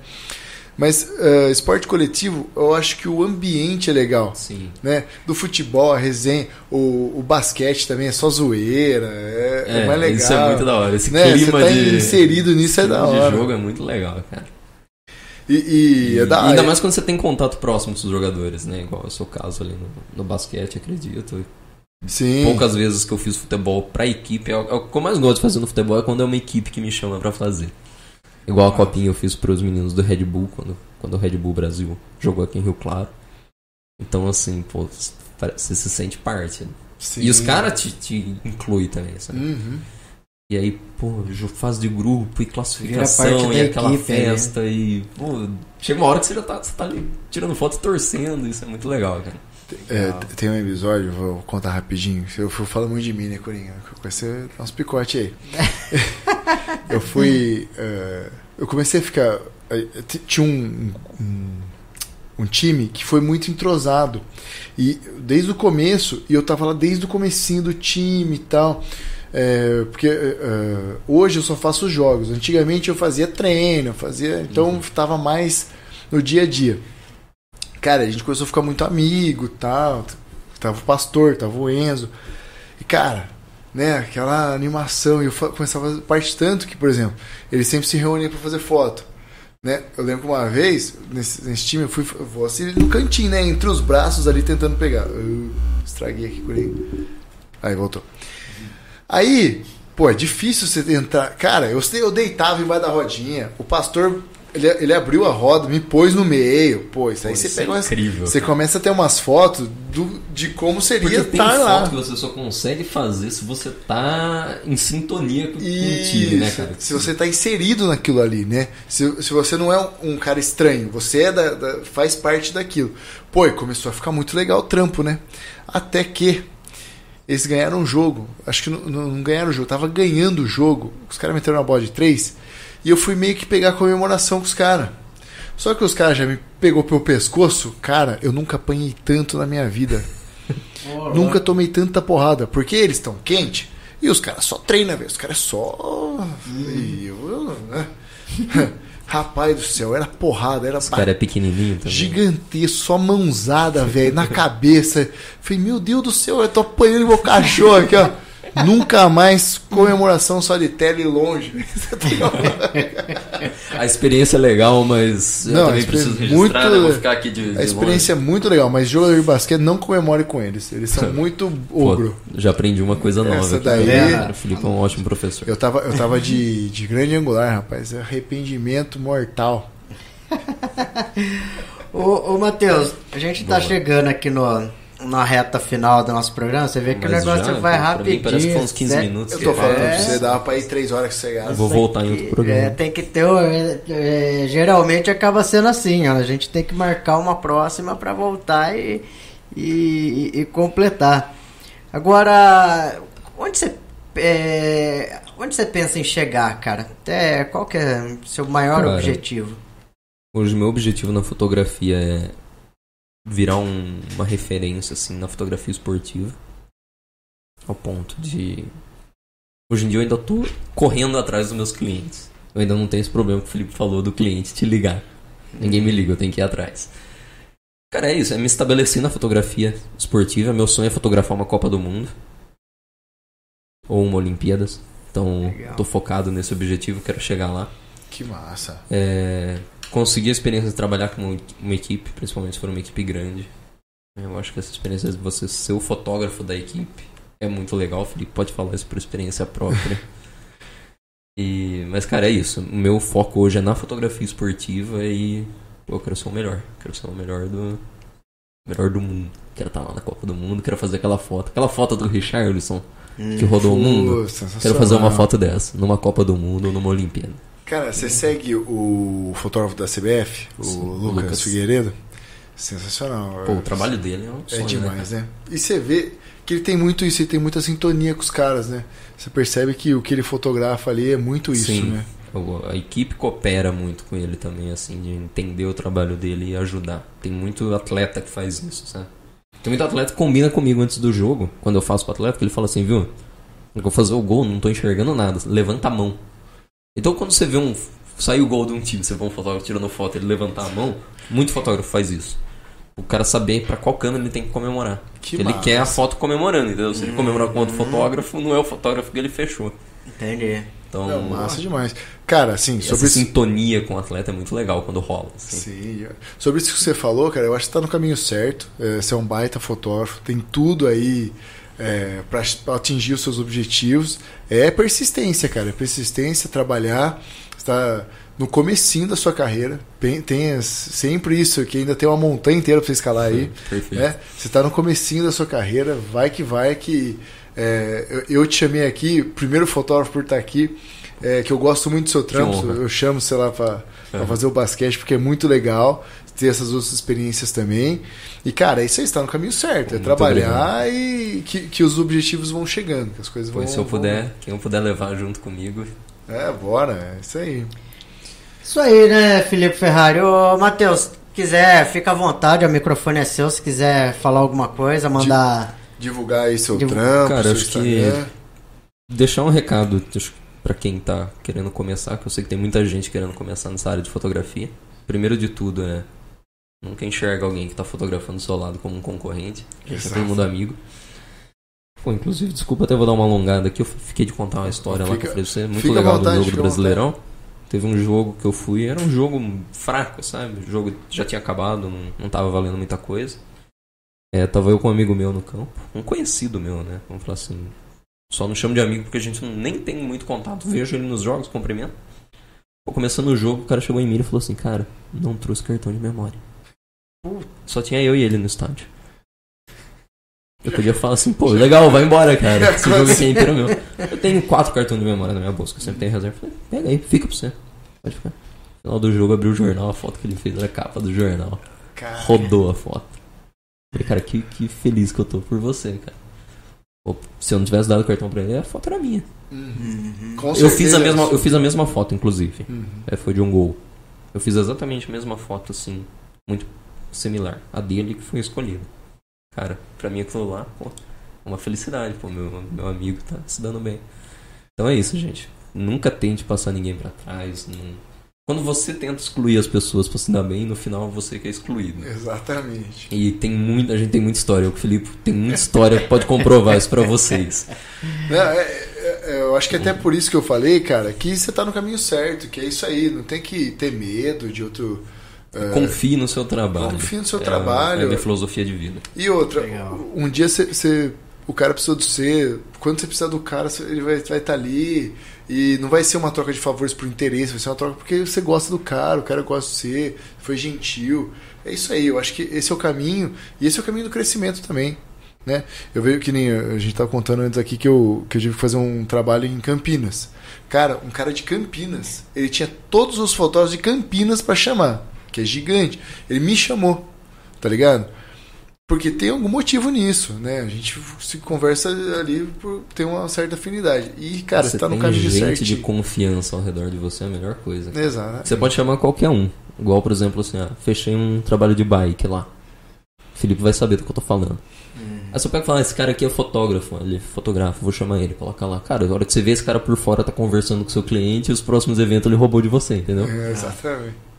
Mas uh, esporte coletivo, eu acho que o ambiente é legal. Sim. Né? Do futebol, a resenha, o, o basquete também é só zoeira, é, é, é mais legal. Isso é muito da hora. Esse né? clima Você tá de, inserido nisso é da hora. de jogo é muito legal, cara. E, e, é da, ainda mais quando você tem contato próximo com os jogadores, né? Igual é o seu caso ali no, no basquete, acredito. Sim. Poucas vezes que eu fiz futebol pra equipe, é o, é o que eu mais gosto de fazer no futebol é quando é uma equipe que me chama para fazer. Igual a copinha eu fiz pros meninos do Red Bull, quando, quando o Red Bull Brasil jogou aqui em Rio Claro. Então, assim, pô, você se sente parte. Né? E os caras te, te incluem também, sabe? Uhum. E aí, pô, fase de grupo e classificação e aquela equipe, né? festa né? e, pô, chega uma hora que você já tá, você tá ali tirando foto torcendo, isso é muito legal, cara. É, tem um episódio, vou contar rapidinho. Eu fui falando muito de mim, né, Coringa? Vai ser uns picotes aí. <laughs> eu fui. Uh, eu comecei a ficar. Uh, tinha um, um, um, time que foi muito entrosado. E desde o começo, e eu tava lá desde o comecinho do time e tal. É, porque uh, hoje eu só faço jogos. Antigamente eu fazia treino, fazia. Então uhum. tava mais no dia a dia. Cara, a gente começou a ficar muito amigo tal. Tava o pastor, tava o Enzo. E, cara, né, aquela animação. E eu começava a fazer parte tanto que, por exemplo, eles sempre se reuniam para fazer foto. Né? Eu lembro que uma vez, nesse, nesse time, eu fui eu vou assim no cantinho, né? Entre os braços ali tentando pegar. Eu estraguei aqui com ele. Aí voltou. Aí, pô, é difícil você entrar. Cara, eu, eu deitava embaixo da rodinha. O pastor ele, ele abriu a roda, me pôs no meio. Pô, isso aí Pô, você pega. É incrível, você cara. começa a ter umas fotos do, de como seria Porque estar tem lá. foto que você só consegue fazer se você tá em sintonia com o time, né, cara? Se você tá inserido naquilo ali, né? Se, se você não é um, um cara estranho, você é da, da, faz parte daquilo. Pô, e começou a ficar muito legal o trampo, né? Até que eles ganharam um jogo. Acho que não, não ganharam o jogo, tava ganhando o jogo. Os caras meteram na bola de três. E eu fui meio que pegar a comemoração com os caras. Só que os caras já me pegou pelo pescoço. Cara, eu nunca apanhei tanto na minha vida. nunca tomei tanta porrada. Porque eles estão quentes. E os caras só treinam, velho. Os caras só. Hum. Né? <laughs> Rapaz do céu, era porrada, era. Esse cara é pequenininho também. Gigantesco, só mãozada, velho, na cabeça. Falei, meu Deus do céu, eu tô apanhando meu cachorro aqui, ó. Nunca mais comemoração só de tele longe. <laughs> a experiência é legal, mas eu não, também preciso registrar, muito, né? vou ficar aqui de, de A experiência longe. é muito legal, mas jogador de basquete não comemore com eles. Eles são <laughs> muito ogro. Pô, já aprendi uma coisa nova. Essa daí, é, o Felipe é um ótimo professor. Eu tava, eu tava de, de grande angular, rapaz. Arrependimento mortal. <laughs> ô, ô Matheus, a gente tá Boa. chegando aqui no na reta final do nosso programa, você vê que Mas o negócio já, vai rapidinho. parece que foi uns 15 minutos. Eu tô falando é, pra você, dá pra ir 3 horas que você gasta. Vou voltar em outro programa. É, tem que ter. É, é, geralmente acaba sendo assim, ó, a gente tem que marcar uma próxima para voltar e, e, e, completar. Agora, onde você. É, onde você pensa em chegar, cara? Até, qual que é o seu maior cara, objetivo? Hoje meu objetivo na fotografia é virar um, uma referência assim na fotografia esportiva. Ao ponto de hoje em dia eu ainda tô correndo atrás dos meus clientes. Eu ainda não tenho esse problema que o Felipe falou do cliente te ligar. Ninguém me liga, eu tenho que ir atrás. Cara, é isso, é me estabelecer na fotografia esportiva. Meu sonho é fotografar uma Copa do Mundo. Ou uma Olimpíadas. Então, Legal. tô focado nesse objetivo, quero chegar lá. Que massa. É, conseguir a experiência de trabalhar com uma equipe, principalmente se for uma equipe grande. Eu acho que essa experiência de você ser o fotógrafo da equipe é muito legal. O Felipe pode falar isso por experiência própria. <laughs> e, mas, cara, é isso. O meu foco hoje é na fotografia esportiva e pô, eu quero ser o melhor. Quero ser o melhor do, melhor do mundo. Quero estar lá na Copa do Mundo, quero fazer aquela foto. Aquela foto do Richarlison que rodou o mundo. Quero fazer uma foto dessa, numa Copa do Mundo ou numa Olimpíada. Cara, você segue o fotógrafo da CBF, o Sim, Lucas, Lucas, Figueiredo? Sensacional. Pô, o trabalho dele é um sonho, É demais, né? né? E você vê que ele tem muito isso, ele tem muita sintonia com os caras, né? Você percebe que o que ele fotografa ali é muito isso, Sim. né? A equipe coopera muito com ele também, assim, de entender o trabalho dele e ajudar. Tem muito atleta que faz isso, sabe? Tem muito atleta que combina comigo antes do jogo, quando eu faço pro atleta, que ele fala assim, viu? Eu vou fazer o gol, não tô enxergando nada. Levanta a mão. Então quando você vê um sair o gol de um time, você vê um fotógrafo tirando foto, ele levantar a mão, muito fotógrafo faz isso. O cara saber pra qual câmera ele tem que comemorar. Que ele massa. quer a foto comemorando, entendeu? Se ele comemorar com outro fotógrafo, não é o fotógrafo que ele fechou. Entendi. Então, É massa demais. Cara, assim, essa sobre isso. sintonia com o atleta é muito legal quando rola. assim. Sim, sobre isso que você falou, cara, eu acho que tá no caminho certo. É, você é um baita fotógrafo, tem tudo aí é, para atingir os seus objetivos. É persistência, cara. É persistência, trabalhar. Está no comecinho da sua carreira. Tem, sempre isso, que ainda tem uma montanha inteira para você escalar aí. Perfeito. né? Você está no comecinho da sua carreira, vai que vai que é, eu, eu te chamei aqui, primeiro fotógrafo por estar aqui, é, que eu gosto muito do seu trampo, eu chamo, sei lá, para Uhum. fazer o basquete, porque é muito legal ter essas outras experiências também. E, cara, isso aí está no caminho certo, é Muito trabalhar e que, que os objetivos vão chegando, que as coisas vão... Pois se eu vão- puder, quem eu puder levar junto comigo. É, bora, é isso aí. Isso aí, né, Felipe Ferrari? Ô, Matheus, quiser, fica à vontade, o microfone é seu. Se quiser falar alguma coisa, mandar. Divulgar aí seu Divu- trampo, Cara, seu acho que- Instagram. Deixar um recado acho, pra quem tá querendo começar, que eu sei que tem muita gente querendo começar nessa área de fotografia. Primeiro de tudo é nunca enxerga alguém que tá fotografando do seu lado como um concorrente. A gente é todo mundo amigo. Pô, inclusive, desculpa até vou dar uma alongada aqui, eu fiquei de contar uma história lá que Fica- eu falei pra você, muito legal vontade, do jogo do Brasileirão. Teve um jogo que eu fui, era um jogo fraco, sabe? O jogo já tinha acabado, não, não tava valendo muita coisa. É, tava eu com um amigo meu no campo, um conhecido meu, né? Vamos falar assim. Só não chamo de amigo porque a gente nem tem muito contato. Vejo ele nos jogos, cumprimento. Pô, começando o jogo, o cara chegou em mim e falou assim: Cara, não trouxe cartão de memória. Só tinha eu e ele no estádio. Eu podia falar assim: Pô, legal, vai embora, cara. Esse jogo aqui é inteiro meu. Eu tenho quatro cartões de memória na minha bolsa, eu sempre tenho reserva. Falei: Pega aí, fica pra você. Pode ficar. No final do jogo, abriu o jornal, a foto que ele fez era a capa do jornal. Cara, Rodou a foto. Falei, cara, que, que feliz que eu tô por você, cara. Se eu não tivesse dado o cartão pra ele, a foto era minha. Uhum. Eu fiz, a mesma, eu fiz a mesma foto, inclusive. Uhum. É, foi de um gol. Eu fiz exatamente a mesma foto, assim, muito similar. A dele que foi escolhida. Cara, pra mim aquilo lá, pô, uma felicidade, pô, meu, meu amigo tá se dando bem. Então é isso, gente. Nunca tente passar ninguém pra trás. não- Quando você tenta excluir as pessoas pra se dar bem, no final você que é excluído. Exatamente. E tem muita, a gente tem muita história. O Felipe tem muita história, pode comprovar isso pra vocês. <laughs> Não, é- é- é, eu acho que até por isso que eu falei, cara, que você tá no caminho certo, que é isso aí, não tem que ter medo de outro. é, Confie no seu trabalho. Confie no seu É trabalho. É a minha filosofia de vida. E outra, Legal. um dia você, você- o cara precisa de você, quando você precisar do cara, ele vai estar vai tá ali. E não vai ser uma troca de favores por interesse, vai ser uma troca porque você gosta do cara, o cara gosta de você, foi gentil. É isso aí, eu acho que esse é o caminho, e esse é o caminho do crescimento também. Né? Eu vejo que nem a gente estava contando antes aqui que eu, que eu tive que fazer um trabalho em Campinas. Cara, um cara de Campinas, ele tinha todos os fotógrafos de Campinas para chamar, que é gigante. Ele me chamou, tá ligado? Porque tem algum motivo nisso, né? A gente se conversa ali por ter uma certa afinidade. E, cara, você, tá no caminho gente certo. de confiança ao redor de você é a melhor coisa. Exato. Você pode chamar qualquer um. Igual, por exemplo, assim, ah, fechei um trabalho de bike lá. O Felipe vai saber do que eu tô falando. Aí você pega e fala, ah, esse cara aqui é fotógrafo, ele é fotógrafo, vou chamar ele, colocar lá. Cara, a hora que você vê esse cara por fora tá conversando com o seu cliente e os próximos eventos ele roubou de você, entendeu? É, exatamente.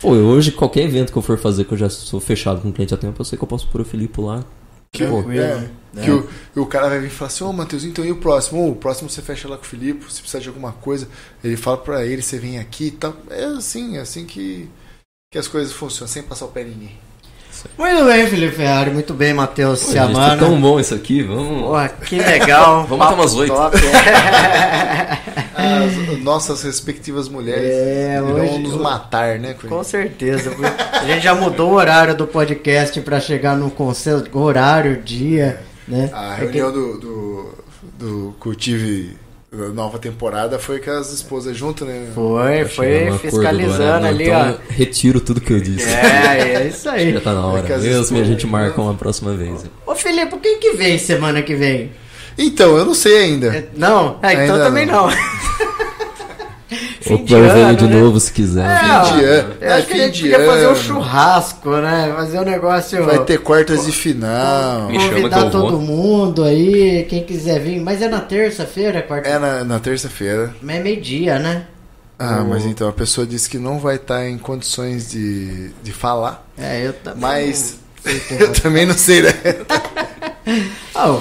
Pô, hoje, qualquer evento que eu for fazer, que eu já sou fechado com o cliente há tempo, eu sei que eu posso pôr o Felipe lá. Que, Pô, é, né? que o, e o cara vai vir e falar assim, ô Matheus, então e o próximo? Ô, o próximo você fecha lá com o Felipe, se precisar de alguma coisa, ele fala pra ele, você vem aqui e tal. É assim, é assim que, que as coisas funcionam, sem passar o pé em ninguém. Muito bem, Felipe Ferrari. Muito bem, Matheus gente, tá Ciamano. tão bom isso aqui, vamos. Que legal. <laughs> Vamos até umas oito. Top. <laughs> As nossas respectivas mulheres É, irão hoje- nos matar, né? Com certeza. A gente já mudou o horário do podcast pra chegar no conselho, horário, dia, né? A É reunião do, do, do Cultive nova temporada foi com as esposas juntas, né? Foi, foi fiscalizando horário. ali, então, ó. Retiro tudo que eu disse. É, é isso aí. <laughs> Já tá na hora É mesmo e a esposas- gente marca uma próxima vez. Ô Felipe, quem que vem semana que vem? Então, eu não sei ainda. É, Não? É, então Ainda também não. <laughs> Ou pra ver de né? novo se quiser. É, Fim de ano. Eu É, acho que fim a gente podia fazer um ano. churrasco, né? Fazer um negócio. Vai ter quartas de final. Me Convidar todo mundo aí, quem quiser vir. Mas é na terça-feira, quarta. É na, na terça-feira. Mas é meio-dia, né? Ah, O- mas então a pessoa disse que não vai estar em condições de, de falar, É, eu também. mas <laughs> eu também não sei, né? <laughs> Oh,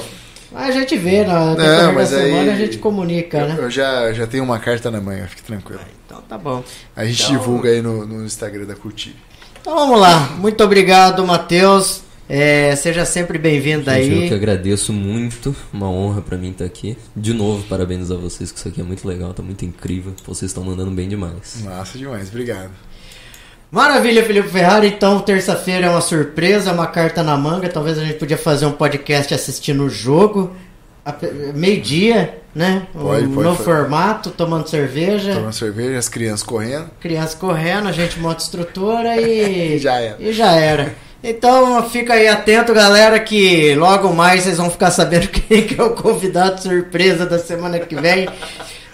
a gente vê, na Não, decorrer da mas aí- semana a gente comunica, né? Eu já, já tenho uma carta na manga, fique tranquilo. Então tá bom. A gente Então- divulga aí no, no Instagram da Cultive. Então vamos lá. Muito obrigado, Matheus. É, seja sempre bem-vindo Gente, eu que aí. agradeço muito, uma honra pra mim estar aqui. De novo, parabéns a vocês, que isso aqui é muito legal, tá muito incrível. Vocês estão mandando bem demais. Massa demais, obrigado. Maravilha, Felipe Ferrari. Então, terça-feira é uma surpresa, uma carta na manga. Talvez a gente podia fazer um podcast assistindo o jogo. Meio-dia, né? Pode, pode novo fazer. formato, tomando cerveja. Tomando cerveja, as crianças correndo. Criança correndo, a gente monta estrutura <laughs> e. Já era. E já era. Então fica aí atento, galera, que logo mais vocês vão ficar sabendo <laughs> quem que é o convidado surpresa da semana que vem.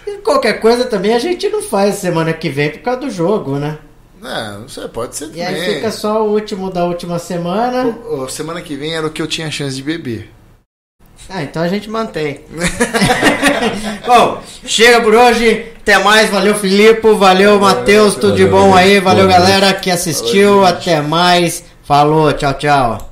E qualquer coisa também a gente não faz semana que vem por causa do jogo, né? Não, não sei, pode ser E também. aí fica só o último da última semana. Ô, ô, semana que vem era o que eu tinha chance de beber. Ah, então a gente mantém. <laughs> bom, chega por hoje. Até mais. Valeu, Filipe. Valeu, Matheus. Tudo de bom aí. Valeu, galera que assistiu. Até mais. Falou. Tchau, tchau.